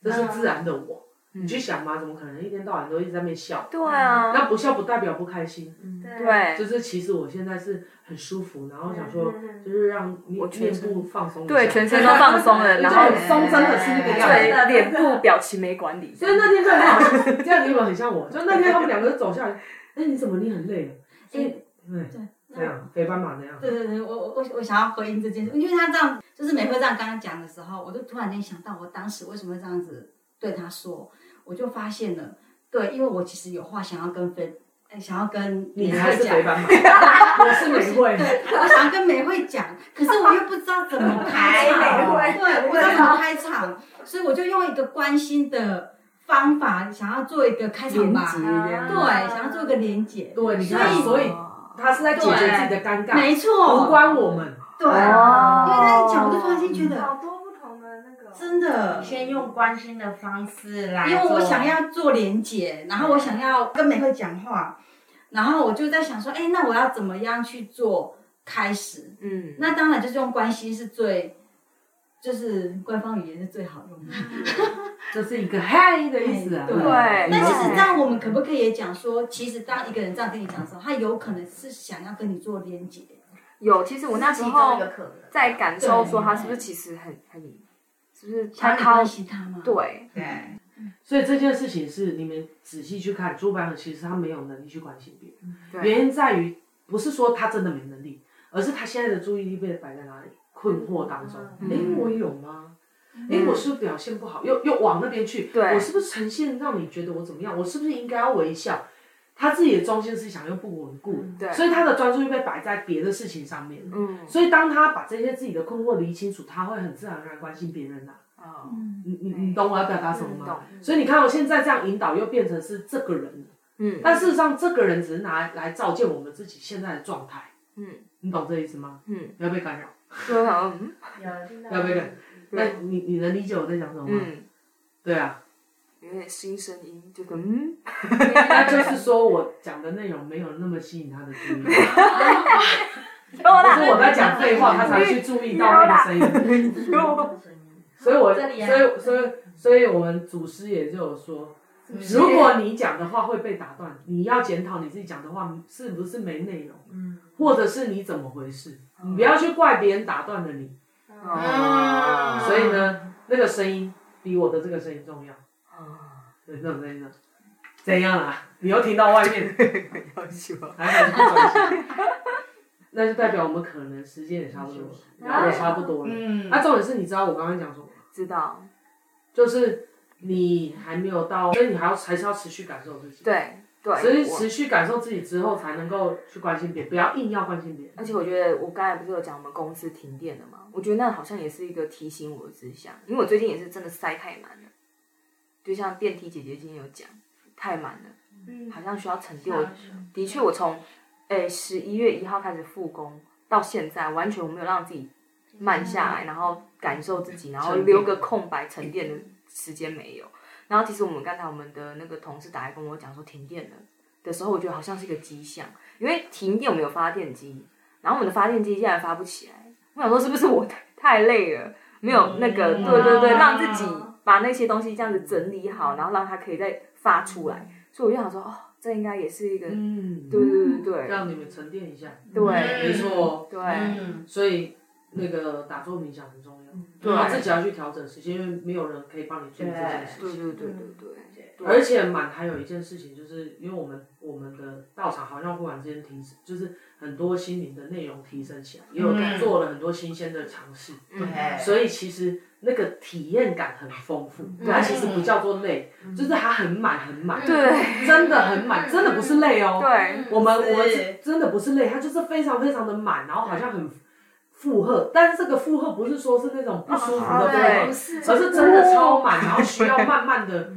Speaker 1: 这是自然的我。你去想嘛，怎么可能一天到晚都一直在那边笑？
Speaker 3: 对啊，
Speaker 1: 那不笑不代表不开心，
Speaker 3: 对
Speaker 1: 就是其实我现在是很舒服，然后想说
Speaker 2: 嗯
Speaker 1: 就是让面部放松，
Speaker 3: 对，全身都放松了，然
Speaker 1: 后松真的是那个样
Speaker 3: 对
Speaker 1: 子。
Speaker 3: 脸部表情没管理，
Speaker 1: 所以那天就很好，这样你有没有很像我？就那天他们两个人走下来，哎，你怎么你很累了？所以对，这样肥斑马那样。
Speaker 5: 对对对，我我我我想要回应这件事，因为他这样，就是美惠这样刚刚讲的时候，我就突然间想到，我当时为什么会这样子对他说，我就发现了，对，因为我其实有话想要跟肥，呃想要跟
Speaker 1: 你才是肥讲，我是美惠。
Speaker 5: 对，我想要跟美惠讲，可是我又不知道怎么
Speaker 2: 开场，
Speaker 5: 对，我不知道怎么开场，所以我就用一个关心的方法，想要做一个开场白，
Speaker 3: 连结这样
Speaker 5: 对，想要做一个连接，
Speaker 1: 对，所以，所以他是在解决自己的尴尬，
Speaker 5: 没错，
Speaker 1: 无关我们。
Speaker 5: 对，
Speaker 3: 哦
Speaker 5: 因为他一讲，我就突然间觉得。真的，
Speaker 6: 先用关心的方式来，
Speaker 5: 因为我想要做连结，然后我想要跟美惠讲话，然后我就在想说，哎，那我要怎么样去做开始？
Speaker 3: 嗯，
Speaker 5: 那当然就是用关心是最，就是官方语言是最好用的。
Speaker 1: 这是一个嗨的意思啊。
Speaker 5: 对
Speaker 3: 对
Speaker 5: 但其实这样，我们可不可以也讲说，其实当一个人这样跟你讲的时候，他有可能是想要跟你做连结。
Speaker 3: 有，其实我那
Speaker 2: 时
Speaker 3: 候在感受说他是不是其实很很，是不是他
Speaker 5: 他
Speaker 3: 关
Speaker 5: 心他吗？
Speaker 3: 对
Speaker 6: 对，
Speaker 1: 所以这件事情是你们仔细去看，朱白和其实他没有能力去关心别人，
Speaker 3: 对
Speaker 1: 原因在于不是说他真的没能力，而是他现在的注意力被摆在哪里，困惑当中。
Speaker 3: 嗯
Speaker 1: 哎、我有吗？哎、我是不是表现不好？又又往那边去？
Speaker 3: 对
Speaker 1: 我是不是呈现让你觉得我怎么样？我是不是应该要微笑？他自己的中心思想又不稳固，
Speaker 3: 对。
Speaker 1: 所以他的专注力被摆在别的事情上面。
Speaker 3: 嗯。
Speaker 1: 所以当他把这些自己的困惑理清楚，他会很自然而然关心别人呐、
Speaker 3: 哦。
Speaker 1: 你你你懂我要表达什么吗？
Speaker 3: 懂。
Speaker 1: 所以你看，我现在这样引导，又变成是这个人了。
Speaker 3: 嗯。
Speaker 1: 但事实上，这个人只是拿来来照见我们自己现在的状态。
Speaker 3: 嗯。
Speaker 1: 你懂这意思吗？
Speaker 3: 嗯，
Speaker 1: 不要被干
Speaker 3: 扰，嗯
Speaker 2: 有听到
Speaker 1: 不要被干。那你你能理解我在讲什么吗？
Speaker 3: 嗯，
Speaker 1: 对啊，
Speaker 3: 有点新声音，就跟嗯？
Speaker 1: 那就是说我讲的内容没有那么吸引他的注意，
Speaker 3: 有啦
Speaker 1: 不是我在讲废话，他才去注意到那个声音。所以我，所以，所以，所以我们祖师也就有说，如果你讲的话会被打断，你要检讨你自己讲的话是不是没内容，或者是你怎么回事，你不要去怪别人打断了你。
Speaker 3: 哦，
Speaker 1: 所以呢，那个声音比我的这个声音重要。
Speaker 3: 啊，
Speaker 1: 对，那种声音呢？怎样啊？你又听到外面？那就代表我们可能时间也差不多了，聊的差不多了。
Speaker 6: 嗯，
Speaker 1: 那重点是，你知道我刚刚讲什么吗？
Speaker 3: 知道，
Speaker 1: 就是你还没有到，所以你还要还是要持续感受自己。
Speaker 3: 对对，
Speaker 1: 所以持续感受自己之后，才能够去关心别人，不要硬要关心别人。
Speaker 3: 而且我觉得，我刚才不是有讲我们公司停电了吗？我觉得那好像也是一个提醒我的事项，因为我最近也是真的塞太满了，就像电梯姐姐今天有讲，太满了，嗯，好像需要沉淀。的确，我从诶十一月一号开始复工到现在，完全我没有让自己慢下来，然后感受自己，然后留个空白沉淀的时间没有。然后其实我们刚才我们的那个同事打来跟我讲说停电了的时候，我觉得好像是一个迹象，因为停电我们有发电机，然后我们的发电机现在发不起来，我想说是不是我太累了，没有那个对对对，让自己把那些东西这样子整理好，然后让它可以再发出来，所以我就想说哦，这应该也是一个嗯，对对对对，
Speaker 1: 让你们沉淀一下，
Speaker 3: 对，
Speaker 1: 没错，
Speaker 3: 对，
Speaker 1: 所以那个打坐冥想很重要。对啊，自己要去调整时间，因为没有人可以帮你做这件事情。
Speaker 3: 对对对对对。
Speaker 1: 而且满还有一件事情，就是因为我们我们的道场好像忽然之间提升，就是很多心灵的内容提升起来，也有做了很多新鲜的尝试。对。所以其实那个体验感很丰富，它其实不叫做累，就是它很满很满。
Speaker 3: 对。
Speaker 1: 真的很满，真的不是累哦。
Speaker 3: 对。
Speaker 1: 我们我们真的不是累，它就是非常非常的满，然后好像很。负荷，但是这个负荷不是说是那种不舒服的负荷，而是真的超满，然后需要慢慢的，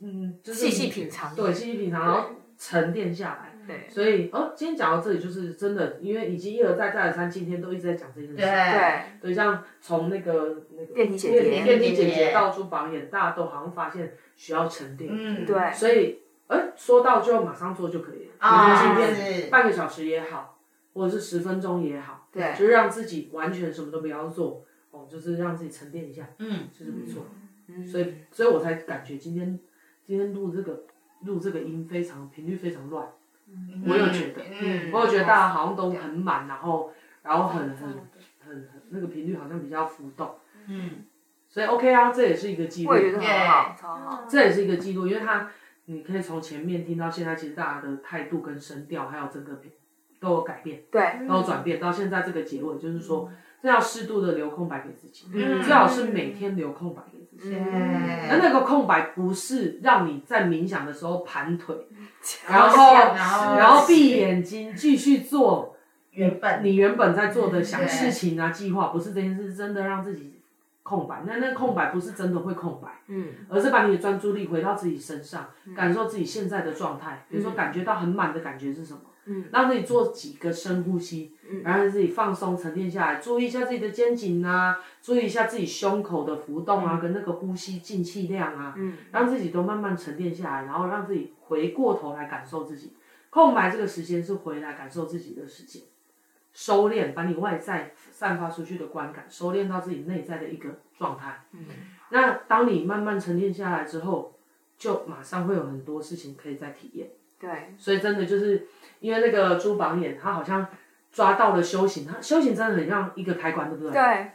Speaker 1: 嗯，就是
Speaker 3: 细细品尝，
Speaker 1: 对，细细品尝，然后沉淀下来。
Speaker 3: 对，
Speaker 1: 所以哦，今天讲到这里，就是真的，因为已经一而再，再而三，今天都一直在讲这件事。
Speaker 3: 对，
Speaker 1: 对，像从那个那个
Speaker 3: 电梯姐姐，
Speaker 1: 电梯姐姐到珠榜眼，大家都好像发现需要沉淀。
Speaker 3: 嗯，对。
Speaker 1: 所以，哎，说到就马上做就可以了。啊，今天半个小时也好，或者是十分钟也好。对，就是让自己完全什么都不要做，哦，就是让自己沉淀一下，嗯，就是不错，嗯，所以，所以我才感觉今天今天录这个录这个音非常频率非常乱，嗯，我有觉得，嗯，我有觉得大家好像都很满，然后然后很很很很那个频率好像比较浮动，嗯，所以 OK 啊，这也是一个记录，
Speaker 3: 我觉得很好，超好，
Speaker 1: 这也是一个记录，因为它你可以从前面听到现在，其实大家的态度跟声调还有整个频。都有改变，
Speaker 3: 对，
Speaker 1: 都有转变，到现在这个结尾就是说，这要适度的留空白给自己，最好是每天留空白那那个空白不是让你在冥想的时候盘腿，然后然后闭眼睛继续做原本你原本在做的想事情啊计划，不是这件事，真的让自己空白。那那空白不是真的会空白，嗯，而是把你的专注力回到自己身上，感受自己现在的状态。比如说感觉到很满的感觉是什么？嗯，让自己做几个深呼吸，嗯，然后让自己放松沉淀下来，注意一下自己的肩颈啊，注意一下自己胸口的浮动啊，嗯、跟那个呼吸进气量啊，嗯，让自己都慢慢沉淀下来，然后让自己回过头来感受自己。空白这个时间是回来感受自己的时间，收敛，把你外在散发出去的观感收敛到自己内在的一个状态。嗯，那当你慢慢沉淀下来之后，就马上会有很多事情可以再体验。
Speaker 3: 对，
Speaker 1: 所以真的就是。因为那个朱榜眼，他好像抓到了修行，他修行真的很像一个开关，对不对？
Speaker 3: 对。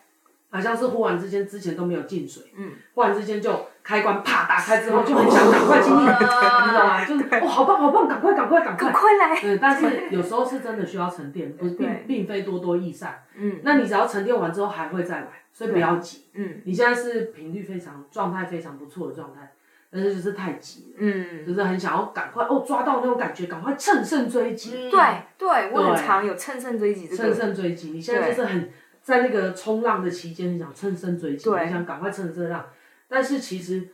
Speaker 1: 好像是忽然之间之前都没有进水，嗯，忽然之间就开关啪打开之后，就很想赶快进去，你知道吗？就是哦，好棒好棒，赶快赶快赶快，
Speaker 3: 赶快来。
Speaker 1: 对，但是有时候是真的需要沉淀，不是并并非多多益善。嗯。那你只要沉淀完之后还会再来，所以不要急。嗯。你现在是频率非常、状态非常不错的状态。但是就是太急了，嗯，就是很想要赶快哦抓到那种感觉，赶快乘胜追击。
Speaker 3: 对对，我很常有乘胜追击这
Speaker 1: 个。乘胜追击，你现在就是很在那个冲浪的期间，你想乘胜追击，你想赶快乘这浪。但是其实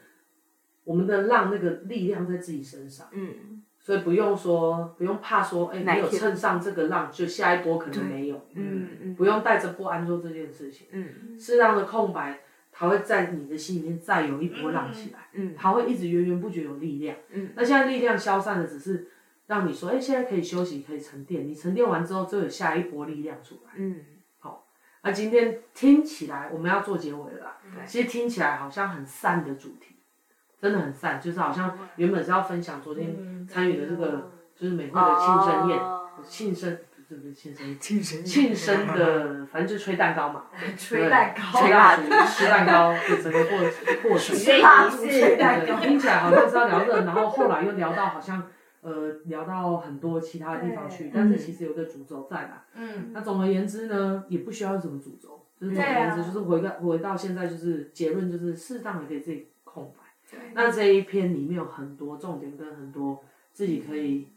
Speaker 1: 我们的浪那个力量在自己身上，嗯，所以不用说不用怕说，哎，没有乘上这个浪，就下一波可能没有，嗯嗯，不用带着不安做这件事情，嗯，适当的空白。它会在你的心里面再有一波浪起来，嗯，它会一直源源不绝有力量，嗯，那现在力量消散的只是让你说，哎，现在可以休息，可以沉淀，你沉淀完之后就有下一波力量出来，嗯，好，那今天听起来我们要做结尾了啦，对，其实听起来好像很散的主题，真的很散，就是好像原本是要分享昨天参与的这个就是美会的庆生宴，庆生。是不是庆生？庆生 庆生的，反正就是吹蛋糕嘛，
Speaker 2: 吹蛋糕，
Speaker 1: 吹蜡烛，吃蛋糕，就整个过过程。
Speaker 2: 吹蜡烛，吹蛋糕，
Speaker 1: 听起来好像是要聊这，然后后来又聊到好像呃聊到很多其他地方去，但是其实有个主轴在啦。嗯。那总而言之呢，也不需要什么主轴，就是总而言之就是回到回到现在就是结论就是适当的给自己空白，那这一篇里面有很多重点跟很多自己可以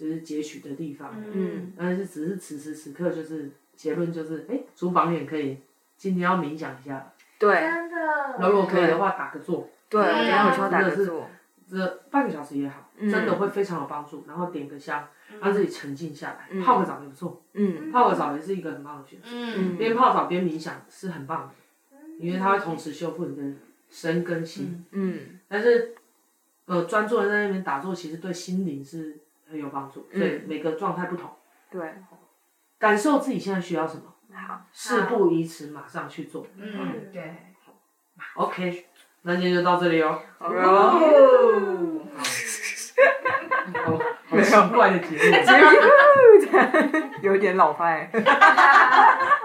Speaker 1: 就是截取的地方，
Speaker 3: 嗯，
Speaker 1: 但是只是此时此刻就是结论就是，哎，厨房也可以今天要冥想一下，
Speaker 3: 对，
Speaker 2: 真的。
Speaker 1: 如果可以的话打个坐，
Speaker 2: 对，
Speaker 3: 然后我就打个坐，
Speaker 1: 这半个小时也好，
Speaker 3: 嗯
Speaker 1: 真的会非常有帮助。然后点个香，让自己沉静下来，
Speaker 3: 嗯。
Speaker 1: 泡个澡也不错，
Speaker 3: 嗯。
Speaker 1: 泡个澡也是一个很棒的选择。
Speaker 5: 嗯
Speaker 1: 边泡澡边冥想是很棒的，因为它会同时修复你的身跟心。
Speaker 3: 嗯。
Speaker 1: 但是，呃，专注的在那边打坐，其实对心灵是很有帮助。所以每个状态不同，
Speaker 3: 对，
Speaker 1: 感受自己现在需要什么，
Speaker 3: 好，
Speaker 1: 事不宜迟，马上去做。
Speaker 5: 嗯，对
Speaker 1: ，OK，那今天就到这里哦。
Speaker 3: 哦，
Speaker 1: 好，好奇怪的节目。
Speaker 3: 有点老派。